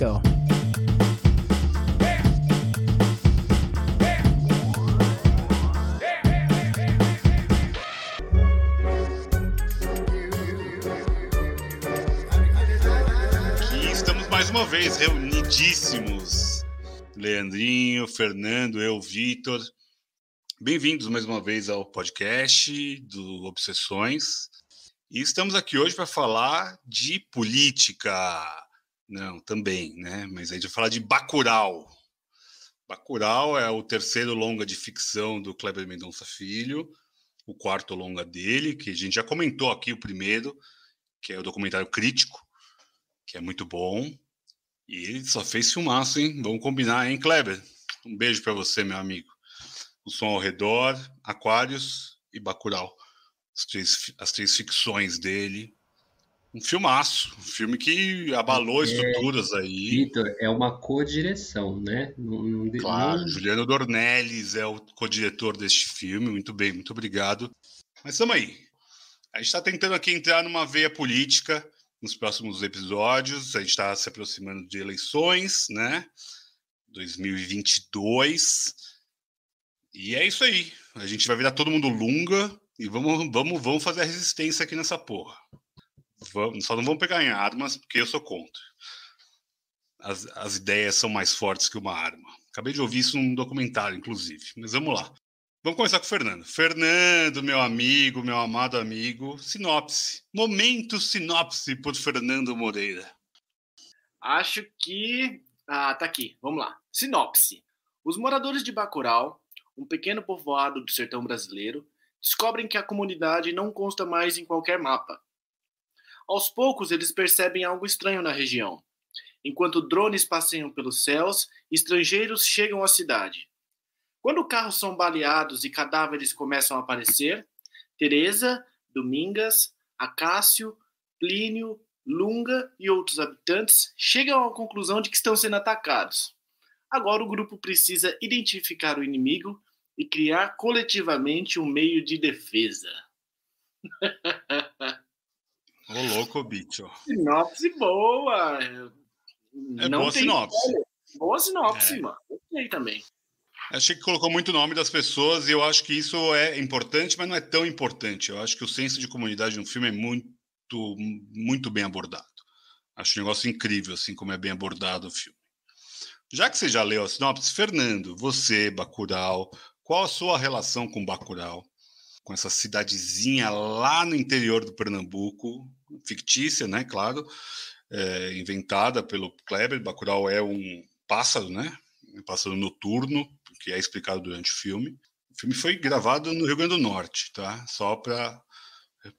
go. Aqui estamos mais uma vez reunidíssimos. Leandrinho, Fernando, eu, Vitor. Bem-vindos mais uma vez ao podcast do Obsessões. E estamos aqui hoje para falar de política. Não, também, né? Mas a gente vai falar de Bacurau. Bacurau é o terceiro longa de ficção do Kleber Mendonça Filho, o quarto longa dele, que a gente já comentou aqui o primeiro, que é o documentário crítico, que é muito bom. E ele só fez filmaço, hein? Vamos combinar, hein, Kleber? Um beijo para você, meu amigo. O som ao redor, Aquários e Bacurau. As três, as três ficções dele. Um filmaço, um filme que abalou É, estruturas aí. Vitor, é uma co-direção, né? Não, não, Claro, não- Juliano Dornelles é o co-diretor deste filme. Muito bem, muito obrigado. Mas estamos aí. A gente está tentando aqui entrar numa veia política nos próximos episódios. A gente está se aproximando de eleições, né? 2022. E é isso aí. A gente vai virar todo mundo lunga e vamos, vamos, vamos fazer a resistência aqui nessa porra. Vamos, só não vamos pegar em armas, porque eu sou contra. As, as ideias são mais fortes que uma arma. Acabei de ouvir isso num documentário, inclusive. Mas vamos lá. Vamos começar com o Fernando. Fernando, meu amigo, meu amado amigo. Sinopse. Momento sinopse por Fernando Moreira. Acho que. Ah, tá aqui. Vamos lá. Sinopse. Os moradores de Bacurau, um pequeno povoado do sertão brasileiro, descobrem que a comunidade não consta mais em qualquer mapa. Aos poucos, eles percebem algo estranho na região. Enquanto drones passeiam pelos céus, estrangeiros chegam à cidade. Quando carros são baleados e cadáveres começam a aparecer, Teresa, Domingas, Acácio, Plínio, Lunga e outros habitantes chegam à conclusão de que estão sendo atacados. Agora o grupo precisa identificar o inimigo e criar coletivamente um meio de defesa. Ô, louco, bicho. Sinopse boa! É boa sinopse. spoiler. Boa sinopse, É. mano. Gostei também. Achei que colocou muito nome das pessoas e eu acho que isso é importante, mas não é tão importante. Eu acho que o senso de comunidade no filme é muito, muito bem abordado. Acho um negócio incrível, assim, como é bem abordado o filme. Já que você já leu a sinopse, Fernando, você, Bacurau, qual a sua relação com Bacurau? Com essa cidadezinha lá no interior do Pernambuco, fictícia, né, claro, é, inventada pelo Kleber. Bacurau é um pássaro, né? Um pássaro noturno, que é explicado durante o filme. O filme foi gravado no Rio Grande do Norte, tá? Só para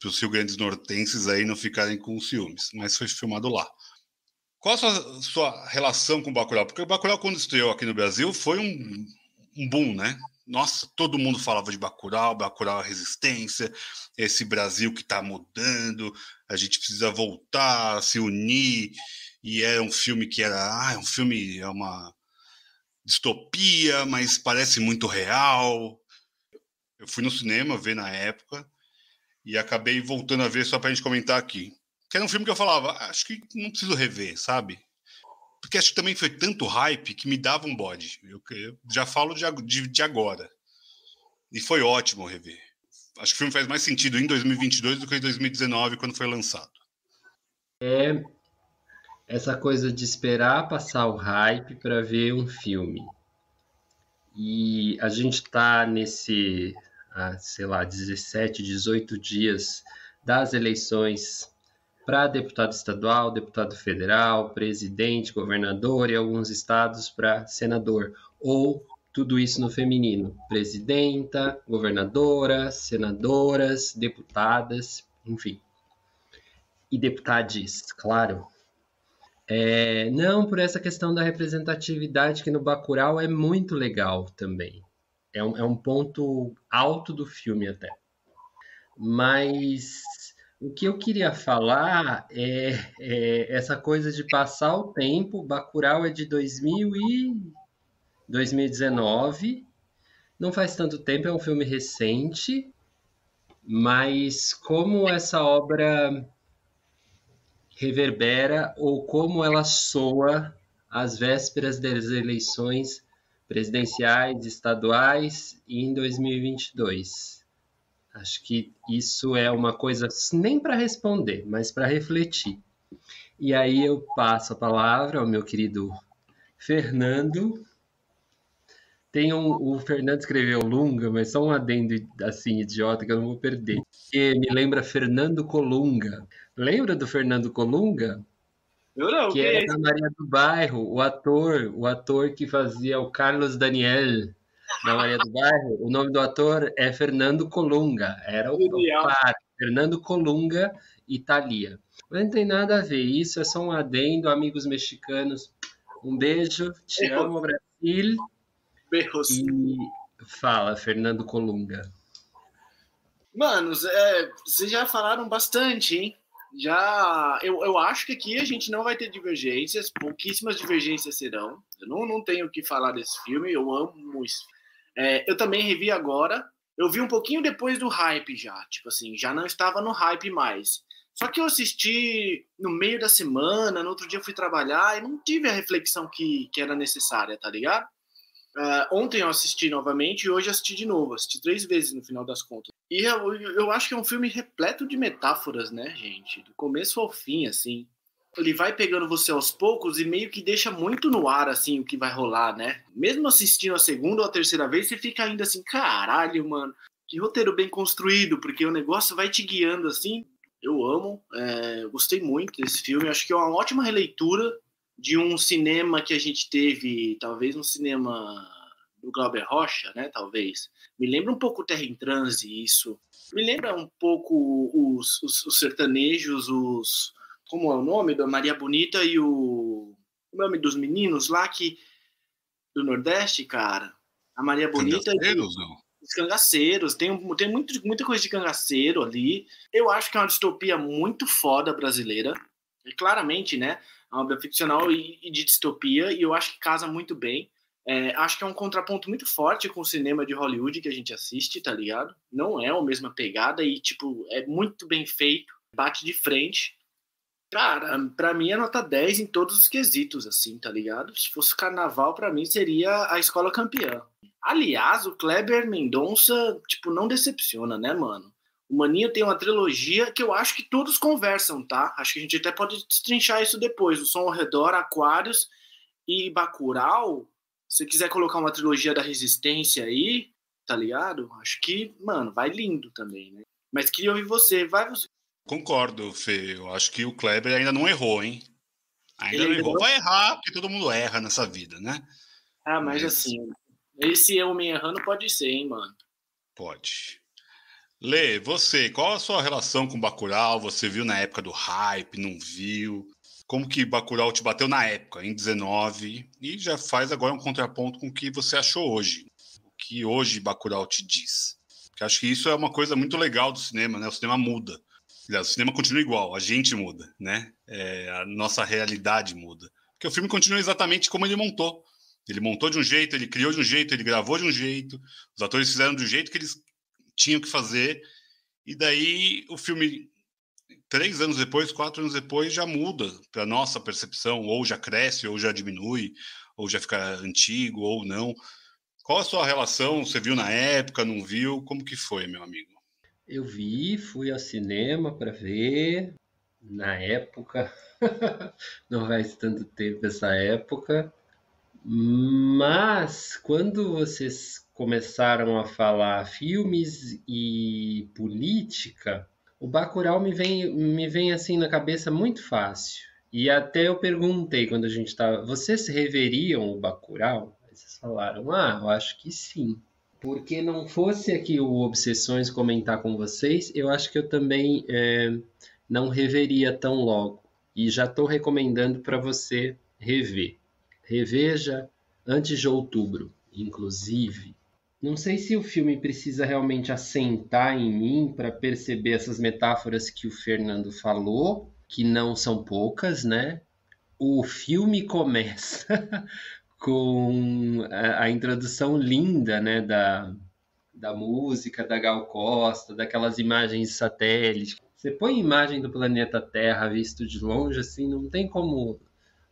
os Rio Grandes Nortenses aí não ficarem com ciúmes, mas foi filmado lá. Qual a sua, sua relação com o Bacurau? Porque o Bacurau, quando estreou aqui no Brasil, foi um, um boom, né? Nossa, todo mundo falava de Bacurau, Bacurau é resistência, esse Brasil que está mudando, a gente precisa voltar, se unir, e era um filme que era, ah, é um filme, é uma distopia, mas parece muito real. Eu fui no cinema ver na época e acabei voltando a ver só pra gente comentar aqui. Que era um filme que eu falava, acho que não preciso rever, sabe? Porque acho que também foi tanto hype que me dava um bode. Eu, eu já falo de, de, de agora. E foi ótimo rever. Acho que o filme faz mais sentido em 2022 do que em 2019, quando foi lançado. É essa coisa de esperar passar o hype para ver um filme. E a gente tá nesse, ah, sei lá, 17, 18 dias das eleições para deputado estadual, deputado federal, presidente, governador e alguns estados para senador. Ou tudo isso no feminino: presidenta, governadora, senadoras, deputadas, enfim. E deputades, claro. É, não, por essa questão da representatividade que no Bacurau é muito legal também. É um, é um ponto alto do filme até. Mas o que eu queria falar é, é essa coisa de passar o tempo. Bacurau é de 2000 e 2019. Não faz tanto tempo, é um filme recente. Mas como essa obra reverbera ou como ela soa às vésperas das eleições presidenciais, estaduais e em 2022. Acho que isso é uma coisa nem para responder, mas para refletir. E aí eu passo a palavra ao meu querido Fernando. Tem um, o Fernando escreveu Lunga, mas só um adendo assim idiota que eu não vou perder. Que me lembra Fernando Colunga. Lembra do Fernando Colunga? Eu não, que é da Maria do Bairro, o ator, o ator que fazia o Carlos Daniel da Maria do Bairro. O nome do ator é Fernando Colunga. Era o, o par, Fernando Colunga Italia. Mas não tem nada a ver. Isso é só um adendo, amigos mexicanos. Um beijo, te amo, Brasil. Berros. E fala, Fernando Colunga. Manos, é, vocês já falaram bastante, hein? já eu, eu acho que aqui a gente não vai ter divergências, pouquíssimas divergências serão. Eu não, não tenho o que falar desse filme, eu amo esse é, Eu também revi agora, eu vi um pouquinho depois do hype já, tipo assim, já não estava no hype mais. Só que eu assisti no meio da semana, no outro dia fui trabalhar e não tive a reflexão que, que era necessária, tá ligado? Uh, ontem eu assisti novamente e hoje assisti de novo. Assisti três vezes no final das contas. E eu, eu acho que é um filme repleto de metáforas, né, gente? Do começo ao fim, assim. Ele vai pegando você aos poucos e meio que deixa muito no ar, assim, o que vai rolar, né? Mesmo assistindo a segunda ou a terceira vez, você fica ainda assim, caralho, mano. Que roteiro bem construído, porque o negócio vai te guiando, assim. Eu amo, é, gostei muito desse filme. Acho que é uma ótima releitura de um cinema que a gente teve, talvez um cinema do Glauber Rocha, né? Talvez. Me lembra um pouco Terra em Transe, isso. Me lembra um pouco os, os, os sertanejos, os. Como é o nome? Da Maria Bonita e o. O nome dos meninos lá que. Do Nordeste, cara. A Maria Bonita. Cangaceiros, não? Os cangaceiros. Tem, tem muito, muita coisa de cangaceiro ali. Eu acho que é uma distopia muito foda brasileira. E claramente, né? É uma obra ficcional e, e de distopia, e eu acho que casa muito bem. É, acho que é um contraponto muito forte com o cinema de Hollywood que a gente assiste, tá ligado? Não é a mesma pegada e, tipo, é muito bem feito, bate de frente. Cara, pra mim é nota 10 em todos os quesitos, assim, tá ligado? Se fosse carnaval, para mim seria a escola campeã. Aliás, o Kleber Mendonça, tipo, não decepciona, né, mano? O Maninho tem uma trilogia que eu acho que todos conversam, tá? Acho que a gente até pode destrinchar isso depois. O Som ao Redor, Aquários e Bacurau. Se quiser colocar uma trilogia da Resistência aí, tá ligado? Acho que, mano, vai lindo também, né? Mas queria ouvir você. Vai você. Concordo, Fê. Eu acho que o Kleber ainda não errou, hein? Ainda Ele não errou. Vai errar, porque todo mundo erra nessa vida, né? Ah, mas, mas... assim, esse eu me errando pode ser, hein, mano? Pode. Lê, você, qual a sua relação com Bacurau? Você viu na época do hype, não viu? Como que Bacurau te bateu na época, em 19? E já faz agora um contraponto com o que você achou hoje. O que hoje Bacurau te diz. Porque acho que isso é uma coisa muito legal do cinema, né? O cinema muda. O cinema continua igual, a gente muda, né? É, a nossa realidade muda. Porque o filme continua exatamente como ele montou. Ele montou de um jeito, ele criou de um jeito, ele gravou de um jeito, os atores fizeram do jeito que eles tinham que fazer. E daí o filme, três anos depois, quatro anos depois, já muda para nossa percepção, ou já cresce, ou já diminui, ou já fica antigo, ou não. Qual a sua relação? Você viu na época, não viu? Como que foi, meu amigo? Eu vi, fui ao cinema para ver na época. não faz tanto tempo essa época. Mas quando vocês começaram a falar filmes e política, o Bacurau me vem, me vem assim na cabeça muito fácil. E até eu perguntei quando a gente estava, vocês reveriam o Bacurau? Vocês falaram, ah, eu acho que sim. Porque não fosse aqui o Obsessões comentar com vocês, eu acho que eu também é, não reveria tão logo. E já estou recomendando para você rever. Reveja antes de outubro, inclusive. Não sei se o filme precisa realmente assentar em mim para perceber essas metáforas que o Fernando falou, que não são poucas, né? O filme começa com a, a, introdução linda, né, da, da música da Gal Costa, daquelas imagens de satélite. Você põe imagem do planeta Terra visto de longe, assim, não tem como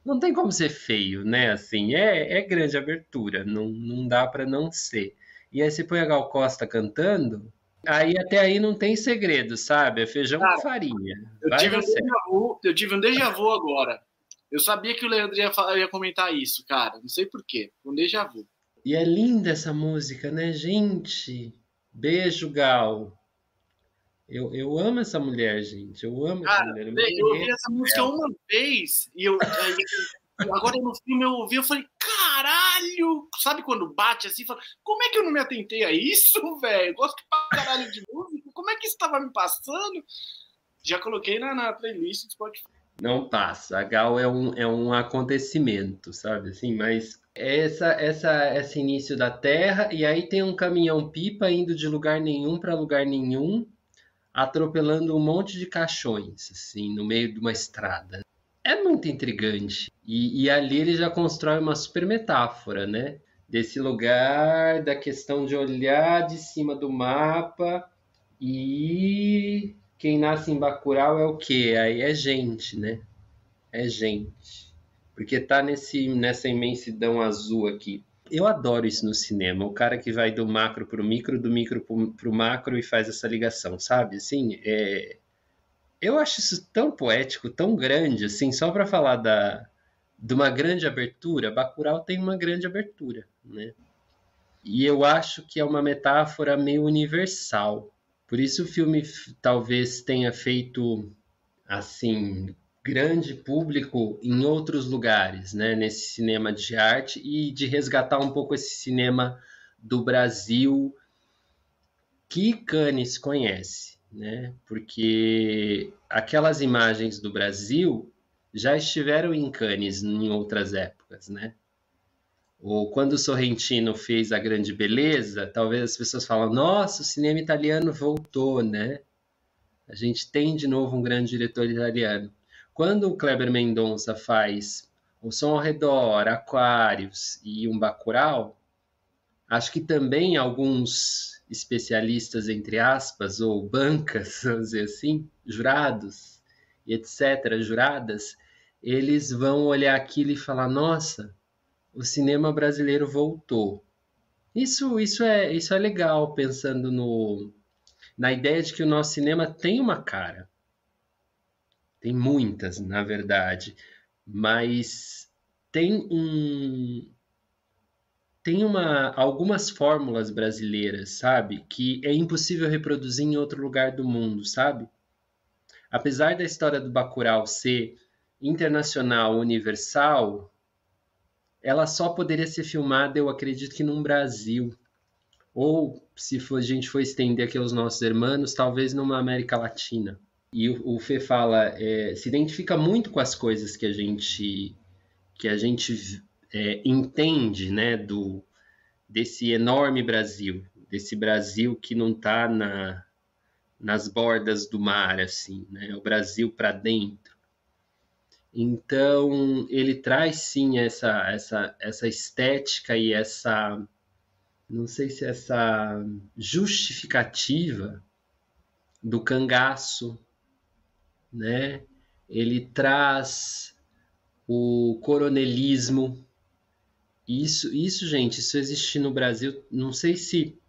não tem como ser feio, né? Assim, é, é grande abertura, não, não dá para não ser. E aí você põe a Gal Costa cantando, aí até aí não tem segredo, sabe? É feijão Cara, com farinha. Eu tive, um déjà vu, eu tive um déjà vu agora. Eu sabia que o Leandro ia, ia comentar isso, cara. Não sei porquê. Um déjà vu. E é linda essa música, né, gente? Beijo, Gal. Eu, eu amo essa mulher, gente. Eu amo Cara, essa mulher. Eu, eu ouvi essa música uma vez e eu, agora no filme eu ouvi, eu falei, caralho! Sabe quando bate assim? Fala, Como é que eu não me atentei a isso, velho? Gosto pra caralho de música. Como é que isso tava me passando? Já coloquei na, na playlist do Spotify. Não passa. A Gal é um, é um acontecimento, sabe? Assim, mas essa, essa, esse início da Terra, e aí tem um caminhão-pipa indo de lugar nenhum para lugar nenhum atropelando um monte de caixões, assim, no meio de uma estrada. É muito intrigante. E, e ali ele já constrói uma super metáfora, né? Desse lugar, da questão de olhar de cima do mapa e quem nasce em Bacurau é o quê? Aí é gente, né? É gente. Porque tá nesse, nessa imensidão azul aqui. Eu adoro isso no cinema, o cara que vai do macro para o micro, do micro para o macro e faz essa ligação, sabe? Assim, é... eu acho isso tão poético, tão grande, assim, só para falar da, de uma grande abertura, Bacurau tem uma grande abertura, né? E eu acho que é uma metáfora meio universal. Por isso o filme talvez tenha feito assim grande público em outros lugares, né, nesse cinema de arte e de resgatar um pouco esse cinema do Brasil que Cannes conhece, né? Porque aquelas imagens do Brasil já estiveram em Cannes em outras épocas, né? Ou quando o Sorrentino fez A Grande Beleza, talvez as pessoas falam: "Nossa, o cinema italiano voltou, né? A gente tem de novo um grande diretor italiano". Quando o Kleber Mendonça faz O Som ao Redor, Aquários e um Bacurau, acho que também alguns especialistas, entre aspas, ou bancas, vamos dizer assim, jurados, etc., juradas, eles vão olhar aquilo e falar: nossa, o cinema brasileiro voltou. Isso, isso, é, isso é legal, pensando no, na ideia de que o nosso cinema tem uma cara. Tem muitas, na verdade, mas tem um tem uma, algumas fórmulas brasileiras, sabe, que é impossível reproduzir em outro lugar do mundo, sabe? Apesar da história do Bacurau ser internacional, universal, ela só poderia ser filmada, eu acredito que num Brasil. Ou, se for, a gente for estender aqui aos nossos irmãos, talvez numa América Latina. E o, o Fê fala, é, se identifica muito com as coisas que a gente que a gente é, entende, né, do desse enorme Brasil, desse Brasil que não está na, nas bordas do mar, assim, né, o Brasil para dentro. Então ele traz sim essa essa essa estética e essa não sei se essa justificativa do cangaço, né? Ele traz o coronelismo. Isso, isso, gente, isso existe no Brasil. Não sei se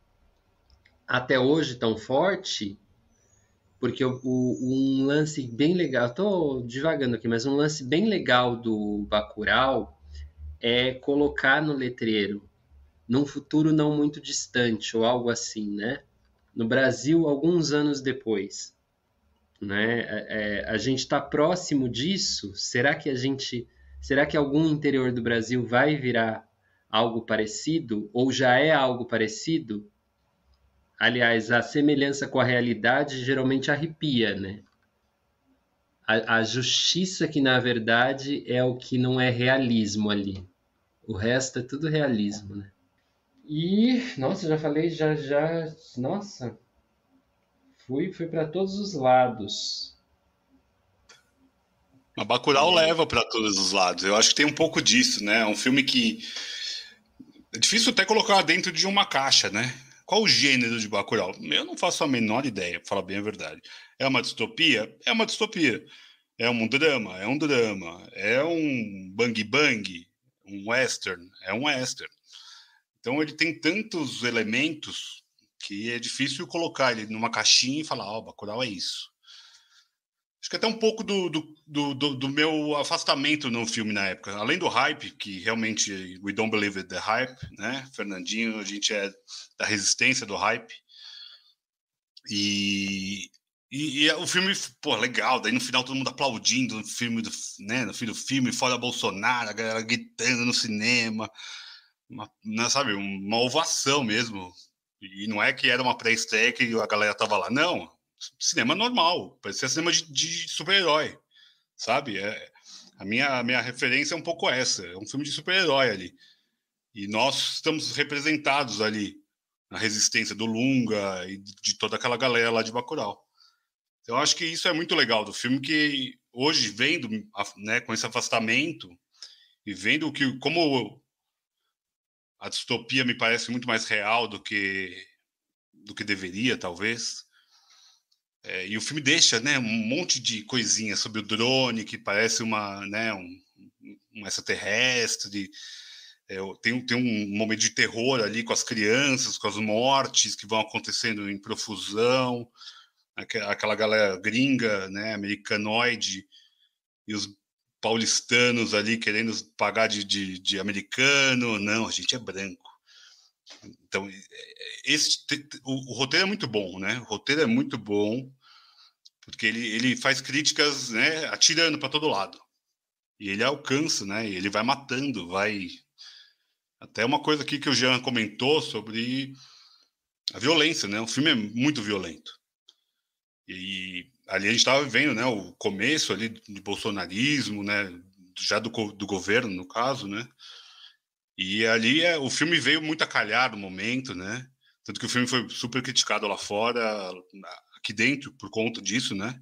até hoje tão forte, porque o, o, um lance bem legal, estou divagando aqui, mas um lance bem legal do Bacurau é colocar no letreiro, num futuro não muito distante, ou algo assim, né? No Brasil, alguns anos depois né? É, é, a gente está próximo disso? Será que a gente, será que algum interior do Brasil vai virar algo parecido ou já é algo parecido? Aliás, a semelhança com a realidade geralmente arrepia, né? A, a justiça que na verdade é o que não é realismo ali. O resto é tudo realismo, né? E, nossa, já falei, já, já, nossa, fui, fui para todos os lados. A Bacurau é. leva para todos os lados. Eu acho que tem um pouco disso, né? É um filme que é difícil até colocar dentro de uma caixa, né? Qual o gênero de Bacurau? Eu não faço a menor ideia, para falar bem a verdade. É uma distopia? É uma distopia. É um drama? É um drama. É um bang bang, um western, é um western. Então ele tem tantos elementos que é difícil colocar ele numa caixinha e falar, ó, oh, Bacurau é isso. Acho que até um pouco do, do, do, do, meu afastamento no filme na época. Além do hype, que realmente we don't believe in the hype, né? Fernandinho, a gente é da resistência do hype. E, e, e o filme, pô, legal. Daí no final todo mundo aplaudindo no filme do, né? No fim do filme, fora Bolsonaro, a galera gritando no cinema. Uma, né, sabe, uma ovação mesmo. E não é que era uma pré-estreia que a galera tava lá. Não, cinema normal, parecia cinema de, de super-herói, sabe? É, a, minha, a minha referência é um pouco essa, é um filme de super-herói ali. E nós estamos representados ali na resistência do Lunga e de toda aquela galera lá de Bacurau. Então, eu acho que isso é muito legal do filme, que hoje, vendo né, com esse afastamento e vendo que como a distopia me parece muito mais real do que do que deveria, talvez, é, e o filme deixa né, um monte de coisinha sobre o drone, que parece uma, né, um, um extraterrestre. É, tem, tem um momento de terror ali com as crianças, com as mortes que vão acontecendo em profusão. Aquela galera gringa, né, americanoide, e os paulistanos ali querendo pagar de, de, de americano. Não, a gente é branco. Então, esse, o, o, roteiro é muito bom, né? O roteiro é muito bom, porque ele, ele faz críticas, né, atirando para todo lado. E ele alcança, né? Ele vai matando, vai. Até uma coisa aqui que o Jean comentou sobre a violência, né? O filme é muito violento. E ali a gente estava vendo, né, o começo ali de bolsonarismo, né, já do, do governo, no caso, né? E ali é, o filme veio muito a calhar no momento, né? Tanto que o filme foi super criticado lá fora, aqui dentro, por conta disso, né?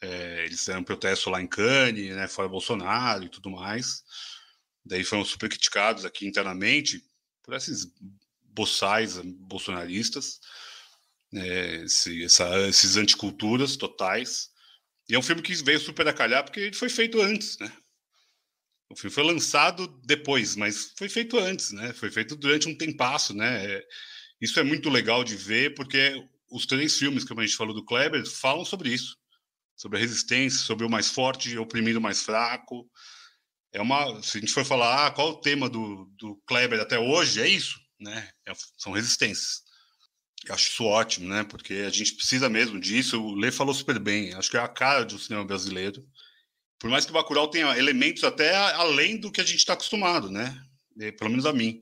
É, eles fizeram um protesto lá em Cannes, né? Fora Bolsonaro e tudo mais. Daí foram super criticados aqui internamente por esses boçais bolsonaristas, né? Esse, essa, esses anticulturas totais. E é um filme que veio super a calhar porque ele foi feito antes, né? O filme foi lançado depois, mas foi feito antes, né? Foi feito durante um tempasso, né? É, isso é muito legal de ver, porque os três filmes que a gente falou do Kleber falam sobre isso, sobre a resistência, sobre o mais forte oprimindo o mais fraco. É uma, se a gente for falar, ah, qual o tema do, do Kleber até hoje, é isso, né? É, são resistências. Eu acho isso ótimo, né? Porque a gente precisa mesmo disso. O Lê falou super bem. Acho que é a cara do cinema brasileiro por mais que o Bacurau tenha elementos até além do que a gente está acostumado, né? Pelo menos a mim.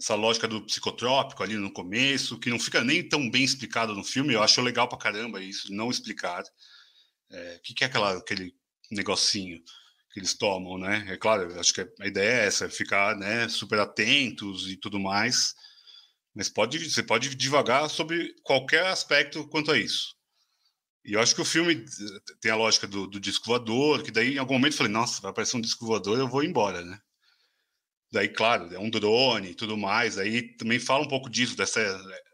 Essa lógica do psicotrópico ali no começo, que não fica nem tão bem explicado no filme, eu acho legal pra caramba isso, não explicar. É, o que, que é aquela, aquele negocinho que eles tomam, né? É claro, acho que a ideia é essa, ficar né, super atentos e tudo mais, mas pode, você pode divagar sobre qualquer aspecto quanto a isso. E eu acho que o filme tem a lógica do, do, disco voador, que daí em algum momento eu falei, nossa, vai aparecer um disco voador, eu vou embora, né? Daí, claro, é um drone e tudo mais. Aí também fala um pouco disso, dessa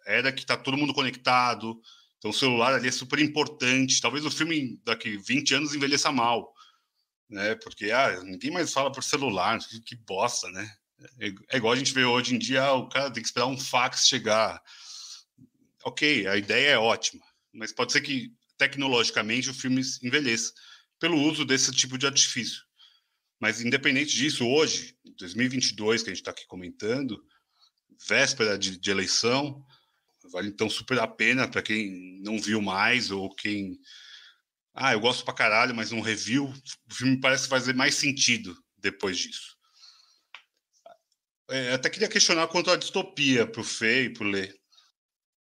era que tá todo mundo conectado. Então o celular ali é super importante. Talvez o filme daqui 20 anos envelheça mal, né? Porque ah, ninguém mais fala por celular, que bosta, né? É, é igual a gente vê hoje em dia, ah, o cara tem que esperar um fax chegar. Ok, a ideia é ótima, mas pode ser que tecnologicamente o filme envelheça pelo uso desse tipo de artifício. Mas independente disso, hoje, 2022, que a gente está aqui comentando, véspera de, de, eleição, vale então super a pena para quem não viu mais ou quem ah, eu gosto pra caralho, mas não reviu, o filme parece fazer mais sentido depois disso. É, até queria questionar quanto à distopia para o Fê e para o Lê.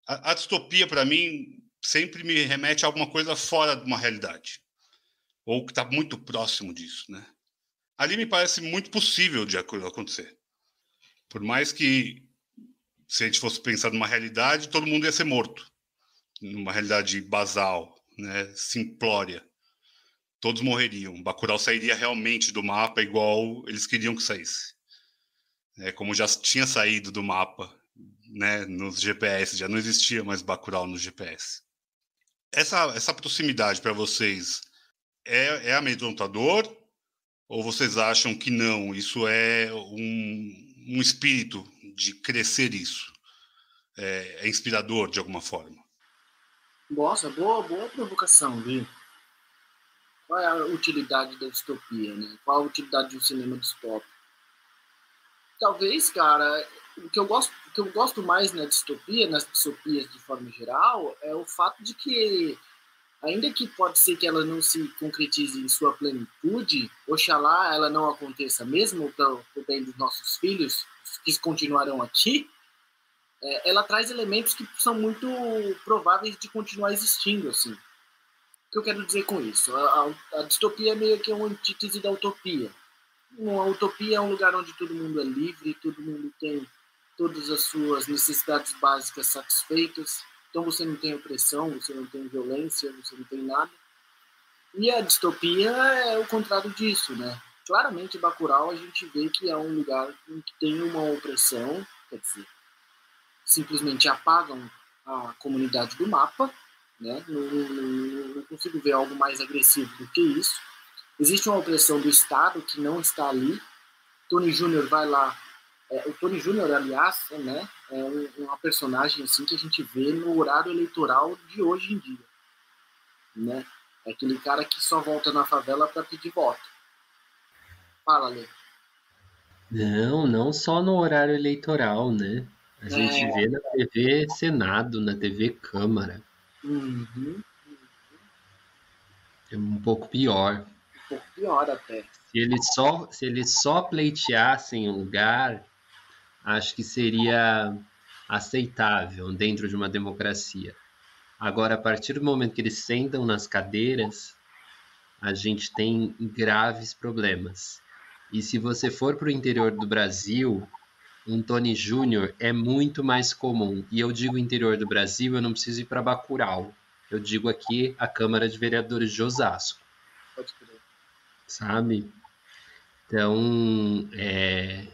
A, a distopia, para mim, sempre me remete a alguma coisa fora de uma realidade, ou que está muito próximo disso, né? Ali me parece muito possível de acontecer. Por mais que, se a gente fosse pensar numa realidade, todo mundo ia ser morto. Numa realidade basal, né? simplória. Todos morreriam. Bacurau sairia realmente do mapa igual eles queriam que saísse. É, como já tinha saído do mapa né, nos GPS, já não existia mais Bacurau no GPS. Essa, essa proximidade para vocês é, é amedrontador? Ou vocês acham que não? Isso é um, um espírito de crescer isso? É, é, inspirador de alguma forma? Nossa, boa, boa provocação, viu? Qual é a utilidade da distopia, né? Qual a utilidade de um cinema distópico? Talvez, cara, o que eu gosto, que eu gosto mais na distopia, nas distopias de forma geral, é o fato de que ainda que pode ser que ela não se concretize em sua plenitude, oxalá ela não aconteça mesmo para o bem dos nossos filhos, que continuarão aqui, é, ela traz elementos que são muito prováveis de continuar existindo, assim. O que eu quero dizer com isso? A, a, a distopia é meio que uma antítese da utopia. Uma utopia é um lugar onde todo mundo é livre, todo mundo tem todas as suas necessidades básicas satisfeitas, então você não tem opressão, você não tem violência, você não tem nada. E a distopia é o contrário disso, né? Claramente, Bacurau a gente vê que é um lugar em que tem uma opressão, quer dizer, simplesmente apagam a comunidade do mapa, né? Não, não, não consigo ver algo mais agressivo do que isso. Existe uma opressão do Estado que não está ali. Tony Júnior vai lá é, o Tony Júnior, aliás, né, é um, uma personagem assim que a gente vê no horário eleitoral de hoje em dia, né? É aquele cara que só volta na favela para pedir voto. Fala, Lê. Não, não só no horário eleitoral, né? A gente é. vê na TV Senado, na TV Câmara. Uhum. É um pouco pior. Um pouco pior até. Se eles só, se eles só pleiteassem um lugar, acho que seria aceitável dentro de uma democracia. Agora, a partir do momento que eles sentam nas cadeiras, a gente tem graves problemas. E se você for para o interior do Brasil, um Tony Júnior é muito mais comum. E eu digo interior do Brasil, eu não preciso ir para Bacurau. Eu digo aqui a Câmara de Vereadores de Osasco. Pode crer. Sabe? Então, é,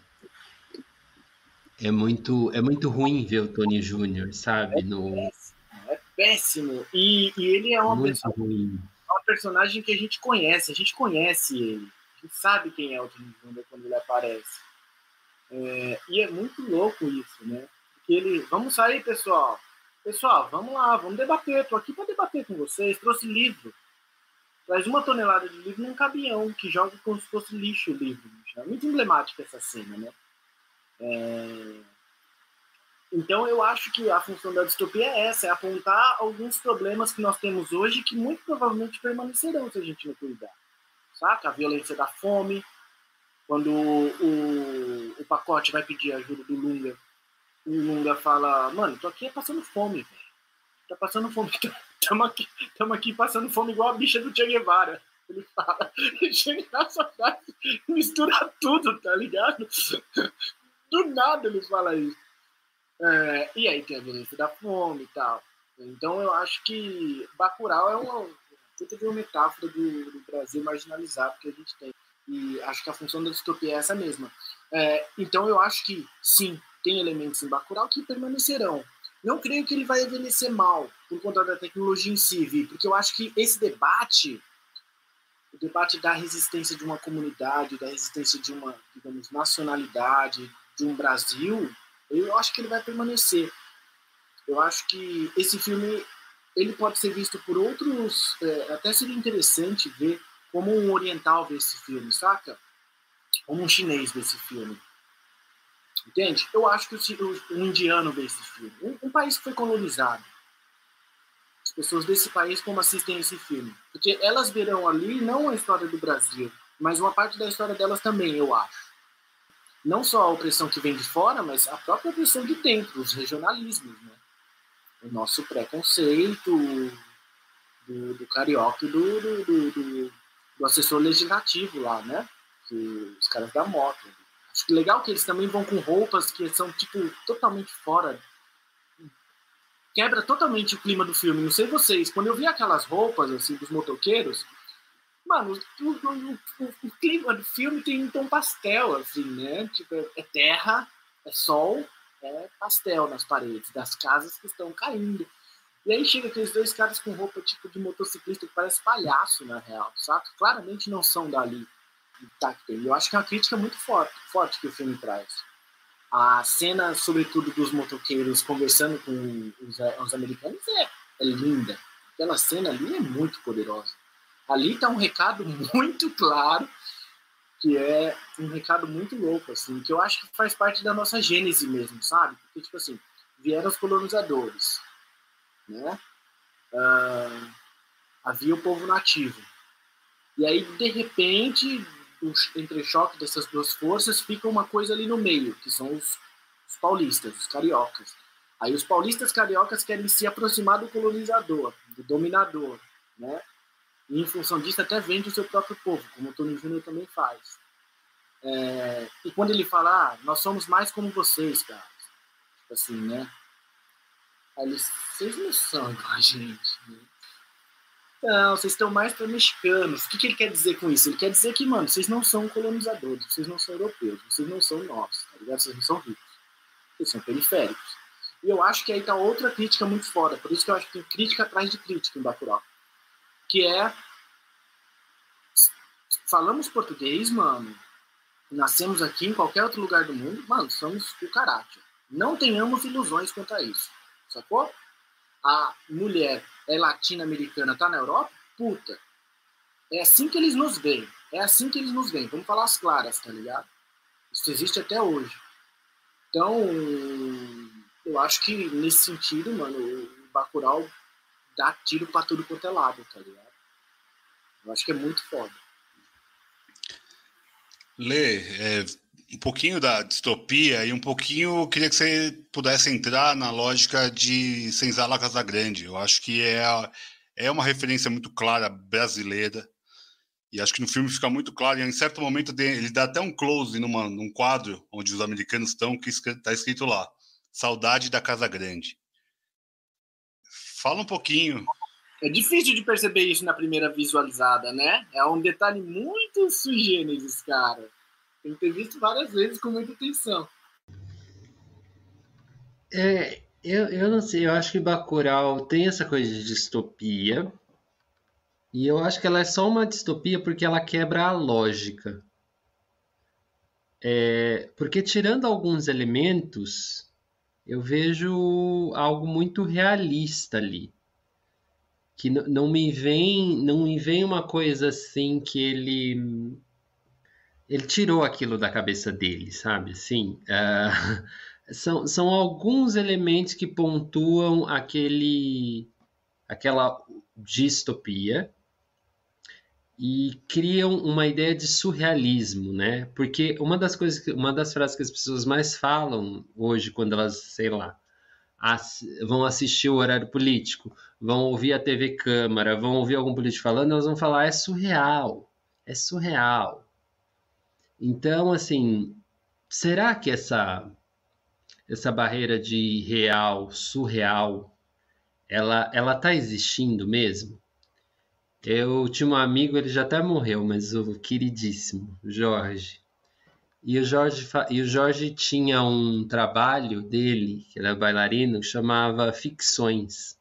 é muito, é muito ruim ver o Tony Júnior, sabe? É, no... péssimo, é péssimo. E, e ele é uma, muito ruim. uma personagem que a gente conhece, a gente conhece ele. A gente sabe quem é o Tony Júnior quando ele aparece. É, e é muito louco isso, né? Porque ele. Vamos sair, pessoal. Pessoal, vamos lá, vamos debater. Estou aqui para debater com vocês. Trouxe livro. Traz uma tonelada de livro num caminhão que joga como se fosse lixo o livro. É muito emblemática essa cena, né? É... Então eu acho que a função da distopia é essa, é apontar alguns problemas que nós temos hoje que muito provavelmente permanecerão se a gente não cuidar. Saca? A violência da fome, quando o, o pacote vai pedir ajuda do Lunga, o Lunga fala, mano, tô aqui passando fome, velho. Tá passando fome. Estamos aqui, aqui passando fome igual a bicha do Che Guevara. Ele fala, chega mistura tudo, tá ligado? Do nada ele fala isso. É, e aí tem a violência da fome e tal. Então eu acho que Bacurau é uma puta de uma metáfora do, do, Brasil marginalizado que a gente tem. E acho que a função da distopia é essa mesma. É, então eu acho que, sim, tem elementos em Bacurau que permanecerão. Não creio que ele vai envelhecer mal por conta da tecnologia em si, Vi, porque eu acho que esse debate, o debate da resistência de uma comunidade, da resistência de uma, digamos, nacionalidade, de um Brasil, eu acho que ele vai permanecer. Eu acho que esse filme ele pode ser visto por outros, é, até seria interessante ver como um oriental ver esse filme, saca? Como um chinês ver esse filme. Entende? Eu acho que o, o indiano vê esse filme. Um, um, país que foi colonizado. As pessoas desse país como assistem esse filme. Porque elas verão ali não a história do Brasil, mas uma parte da história delas também, eu acho não só a opressão que vem de fora, mas a própria opressão de dentro, os regionalismos, né? O nosso preconceito do, do carioca e do, do, do, do, assessor legislativo lá, né? Que, os caras da moto. Acho que legal que eles também vão com roupas que são, tipo, totalmente fora. Quebra totalmente o clima do filme. Não sei vocês, quando eu vi aquelas roupas, assim, dos motoqueiros, Mano, o, o, o, o, clima do filme tem um tom pastel, assim, né? Tipo, é terra, é sol, é pastel nas paredes das casas que estão caindo. E aí chega aqueles dois caras com roupa tipo de motociclista que parece palhaço, na real, saca? Claramente não são dali. tá, eu acho que é uma crítica muito forte, forte que o filme traz. A cena, sobretudo, dos motoqueiros conversando com os, os americanos é, é linda. Aquela cena ali é muito poderosa. Ali está um recado muito claro, que é um recado muito louco, assim, que eu acho que faz parte da nossa gênese mesmo, sabe? Porque, tipo assim, vieram os colonizadores, né? Uh, havia o povo nativo. E aí, de repente, o entrechoque dessas duas forças fica uma coisa ali no meio, que são os, os paulistas, os cariocas. Aí os paulistas cariocas querem se aproximar do colonizador, do dominador, né? E em função disso até vende o seu próprio povo, como o Tony Júnior também faz. É, e quando ele fala, ah, nós somos mais como vocês, cara. Tipo assim, né? Aí eles, vocês não são igual a gente. Né? Não, vocês estão mais para mexicanos. O que, que ele quer dizer com isso? Ele quer dizer que, mano, vocês não são colonizadores, vocês não são europeus, vocês não são nós, tá ligado? Vocês não são ricos, vocês são periféricos. E eu acho que aí tá outra crítica muito foda, por isso que eu acho que tem crítica atrás de crítica em Bacurau. Que é. Falamos português, mano. Nascemos aqui em qualquer outro lugar do mundo, mano, somos o caráter. Não tenhamos ilusões quanto a isso, sacou? A mulher é latino-americana, tá na Europa, puta. É assim que eles nos veem. É assim que eles nos veem. Vamos falar as claras, tá ligado? Isso existe até hoje. Então, eu acho que nesse sentido, mano, o Bacurau dá tiro pra tudo quanto é lado, tá ligado? Eu acho que é muito foda. Lê, é, um pouquinho da distopia e um pouquinho queria que você pudesse entrar na lógica de Senzala Casagrande. Eu acho que é, é uma referência muito clara brasileira e acho que no filme fica muito claro. E em certo momento ele dá até um close numa, num quadro onde os americanos estão que está escrito lá: Saudade da Casa Grande. Fala um pouquinho. É difícil de perceber isso na primeira visualizada, né? É um detalhe muito sui cara. Tem que ter visto várias vezes com muita atenção. É, eu, eu não sei, eu acho que Bacurau tem essa coisa de distopia. E eu acho que ela é só uma distopia porque ela quebra a lógica. É, porque tirando alguns elementos, eu vejo algo muito realista ali. Que não me vem, não me vem uma coisa assim que ele ele tirou aquilo da cabeça dele, sabe? Sim. Uh, são, são alguns elementos que pontuam aquele, aquela distopia e criam uma ideia de surrealismo, né? Porque uma das coisas, uma das frases que as pessoas mais falam hoje quando elas, sei lá, vão assistir o horário político, vão ouvir a TV Câmara, vão ouvir algum político falando, elas vão falar é surreal, é surreal. Então, assim, será que essa essa barreira de real, surreal, ela ela tá existindo mesmo? Eu tinha um amigo, ele já até morreu, mas o queridíssimo Jorge. E o Jorge, e o Jorge tinha um trabalho dele, que era bailarino, que chamava Ficções.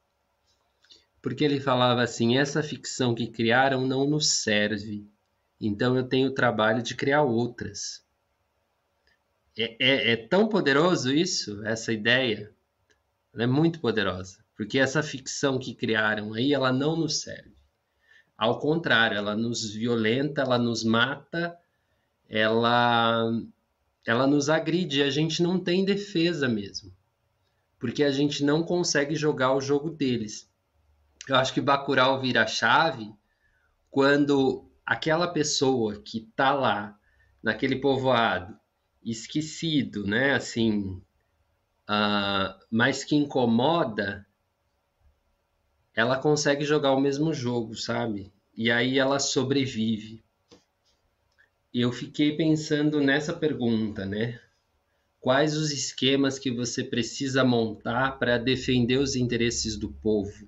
Porque ele falava assim: essa ficção que criaram não nos serve então eu tenho o trabalho de criar outras. É, é, é tão poderoso isso, essa ideia. Ela é muito poderosa, porque essa ficção que criaram aí, ela não nos serve. Ao contrário, ela nos violenta, ela nos mata, ela, ela nos agride. A gente não tem defesa mesmo, porque a gente não consegue jogar o jogo deles. Eu acho que Bacurau vira chave quando aquela pessoa que está lá naquele povoado esquecido, né, assim, uh, mas que incomoda, ela consegue jogar o mesmo jogo, sabe? E aí ela sobrevive. Eu fiquei pensando nessa pergunta, né? Quais os esquemas que você precisa montar para defender os interesses do povo?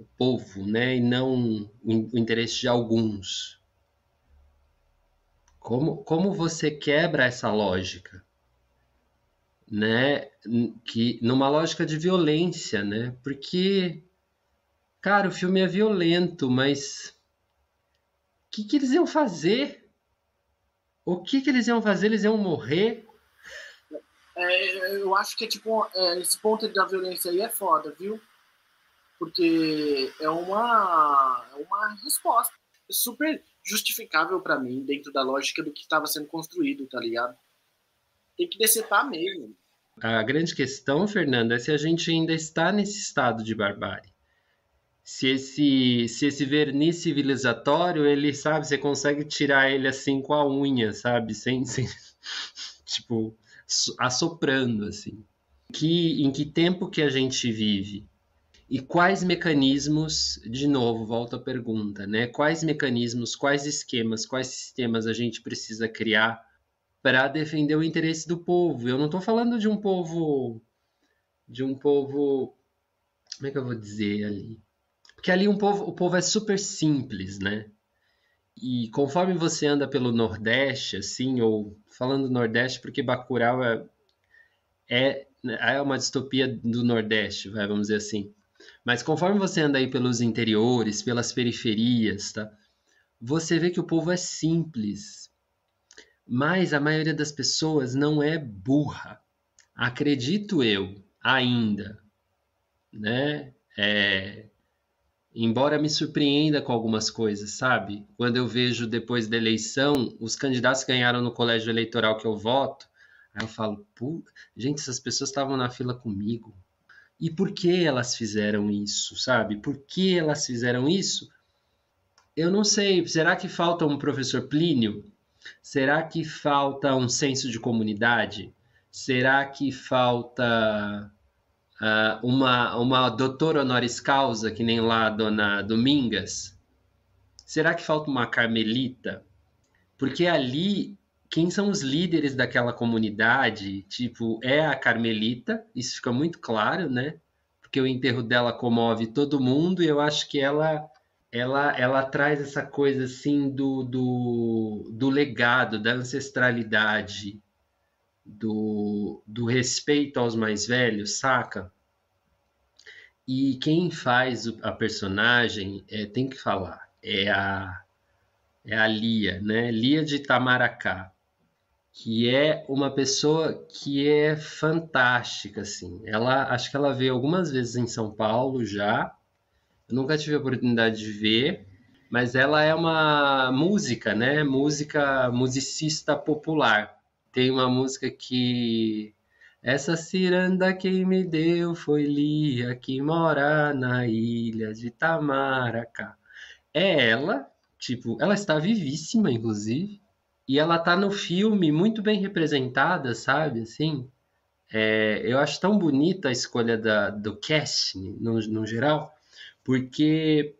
o povo, né, e não o interesse de alguns. Como, como você quebra essa lógica? Né, que numa lógica de violência, né? Porque cara, o filme é violento, mas que, que eles iam fazer? O que, que eles iam fazer? Eles iam morrer? É, eu acho que tipo, é, esse ponto da violência aí é foda, viu? Porque é uma, é uma resposta super justificável para mim, dentro da lógica do que estava sendo construído, tá ligado? Tem que decepar mesmo. A grande questão, Fernando, é se a gente ainda está nesse estado de barbárie. Se esse, se esse verniz civilizatório, ele, sabe, você consegue tirar ele assim com a unha, sabe? Sem, sem tipo, assoprando, assim. Que, em que tempo que a gente vive? E quais mecanismos, de novo, volta a pergunta, né? Quais mecanismos, quais esquemas, quais sistemas a gente precisa criar para defender o interesse do povo? Eu não estou falando de um povo, de um povo, como é que eu vou dizer ali? Porque ali um povo, o povo é super simples, né? E conforme você anda pelo Nordeste, assim, ou falando Nordeste, porque Bacurau é, é, é uma distopia do Nordeste, vai, vamos dizer assim. Mas conforme você anda aí pelos interiores, pelas periferias, tá? Você vê que o povo é simples. Mas a maioria das pessoas não é burra. Acredito eu, ainda, né? É, embora me surpreenda com algumas coisas, sabe? Quando eu vejo depois da eleição os candidatos que ganharam no colégio eleitoral que eu voto, aí eu falo, gente, essas pessoas estavam na fila comigo. E por que elas fizeram isso, sabe? Por que elas fizeram isso? Eu não sei. Será que falta um professor Plínio? Será que falta um senso de comunidade? Será que falta uh, uma, uma doutora honoris causa, que nem lá a dona Domingas? Será que falta uma carmelita? Porque ali quem são os líderes daquela comunidade, tipo, é a Carmelita, isso fica muito claro, né? Porque o enterro dela comove todo mundo e eu acho que ela ela, ela traz essa coisa assim do, do, do legado, da ancestralidade, do, do respeito aos mais velhos, saca? E quem faz a personagem é, tem que falar, é a, é a Lia, né? Lia de Itamaracá que é uma pessoa que é fantástica, assim. Ela, acho que ela veio algumas vezes em São Paulo já. Nunca tive a oportunidade de ver, mas ela é uma música, né? Música, musicista popular. Tem uma música que essa ciranda quem me deu foi Lia, que mora na ilha de Tamaracá. É ela, tipo, ela está vivíssima, inclusive. E ela tá no filme muito bem representada, sabe? Assim, é, eu acho tão bonita a escolha da, do casting, no, no geral, porque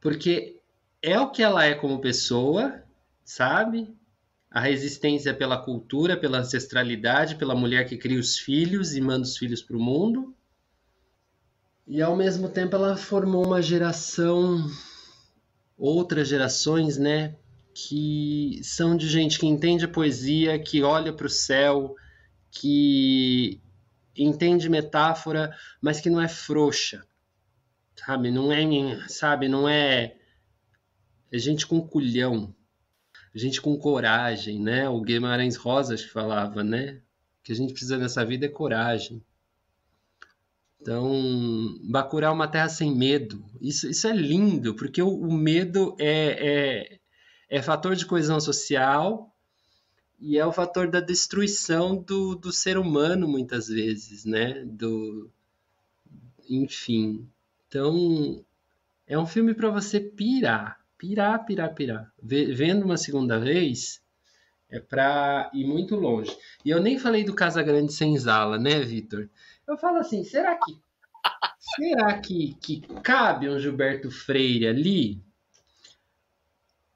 porque é o que ela é como pessoa, sabe? A resistência pela cultura, pela ancestralidade, pela mulher que cria os filhos e manda os filhos para o mundo. E ao mesmo tempo ela formou uma geração, outras gerações, né? que são de gente que entende a poesia, que olha para o céu, que entende metáfora, mas que não é frouxa, sabe? Não é, sabe? Não é, é gente com culhão, gente com coragem, né? O Guimarães Rosas que falava, né? O que a gente precisa nessa vida é coragem. Então, Bacurau é uma terra sem medo. Isso, isso é lindo, porque o, o medo é, é, é fator de coesão social e é o fator da destruição do, do ser humano, muitas vezes, né? Do, enfim. Então, é um filme para você pirar, pirar, pirar, pirar. Vendo uma segunda vez, é para ir muito longe. E eu nem falei do Casa Grande Senzala, né, Vitor? Eu falo assim, será que será que, que cabe um Gilberto Freire ali?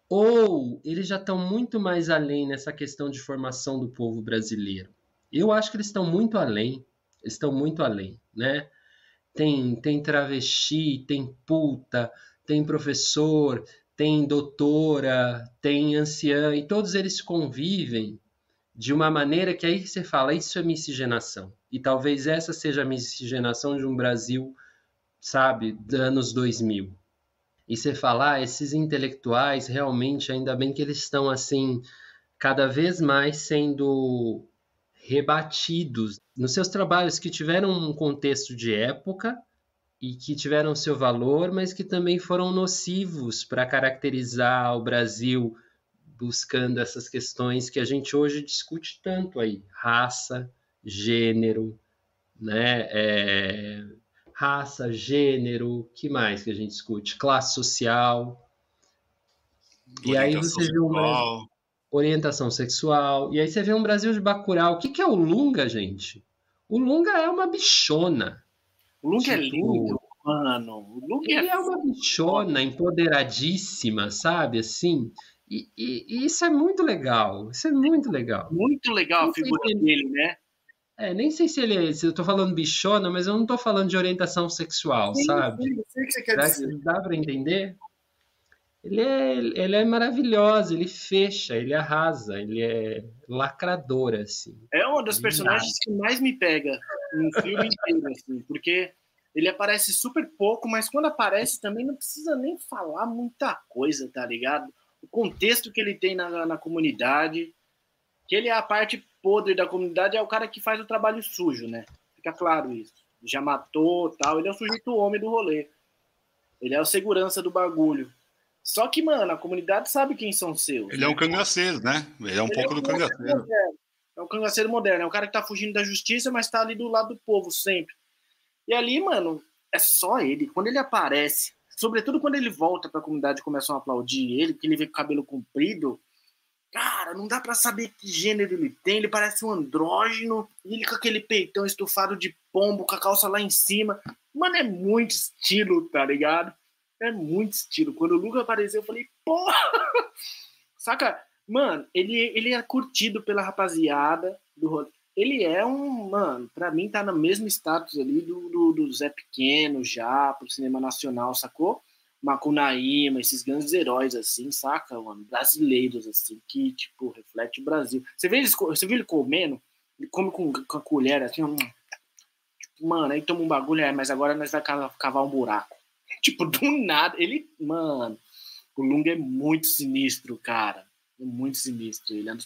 Ou eles já estão muito mais além nessa questão de formação do povo brasileiro? Eu acho que eles estão muito além, estão muito além, né? Tem, tem travesti, tem puta, tem professor, tem doutora, tem anciã, e todos eles convivem de uma maneira que aí você fala, isso é miscigenação. E talvez essa seja a miscigenação de um Brasil, sabe, dos anos 2000 e você falar, ah, esses intelectuais realmente, ainda bem que eles estão assim, cada vez mais sendo rebatidos nos seus trabalhos que tiveram um contexto de época e que tiveram seu valor, mas que também foram nocivos para caracterizar o Brasil buscando essas questões que a gente hoje discute tanto aí, raça, gênero, né? É, raça, gênero, que mais que a gente discute? Classe social. E aí você vê uma orientação sexual. E aí você vê um Brasil de Bacurau. O que, que é o Lunga, gente? O Lunga é uma bichona. O Lunga é tipo, é lindo, mano. O Lunga ele é, é uma bichona empoderadíssima, sabe? Assim. E, e, e, isso é muito legal. Isso é muito legal. Muito legal a figura dele, né? É, nem sei se ele é, se eu tô falando bichona, mas eu não tô falando de orientação sexual, sim, sabe? Sim, sei o que você quer dá, dizer. Dá pra entender? Ele é, ele é maravilhoso, ele fecha, ele arrasa, ele é lacrador, assim. É uma das personagens que mais me pega no filme inteiro, assim, porque ele aparece super pouco, mas quando aparece também não precisa nem falar muita coisa, tá ligado? O contexto que ele tem na, na comunidade, que ele é a parte podre da comunidade, é o cara que faz o trabalho sujo, né? Fica claro isso. Já matou tal, ele é o sujeito homem do rolê. Ele é o segurança do bagulho. Só que, mano, a comunidade sabe quem são seus. Ele né? é um cangaceiro, né? Ele é um ele pouco é um do cangaceiro. Moderno. É um cangaceiro moderno, é um cara que tá fugindo da justiça, mas tá ali do lado do povo sempre. E ali, mano, é só ele. Quando ele aparece, sobretudo quando ele volta pra comunidade e começam a aplaudir ele, que ele vê com o cabelo comprido, Cara, não dá para saber que gênero ele tem. Ele parece um andrógeno. Ele com aquele peitão estufado de pombo, com a calça lá em cima. Mano, é muito estilo, tá ligado? É muito estilo. Quando o Luca apareceu, eu falei, porra! Saca? Mano, ele, ele é curtido pela rapaziada do rolê. Ele é um, mano, pra mim tá no mesmo status ali do, do, do Zé Pequeno já, pro cinema nacional, sacou? Macunaíma, esses grandes heróis, assim, saca, mano? Brasileiros, assim, que, tipo, reflete o Brasil. Você vê, eles, você vê ele comendo? Ele come com, com a colher, assim, um, tipo, mano, aí toma um bagulho, é, mas agora nós vai cavar um buraco. Tipo, do nada, ele, mano, o Lunga é muito sinistro, cara. É muito sinistro. Ele é...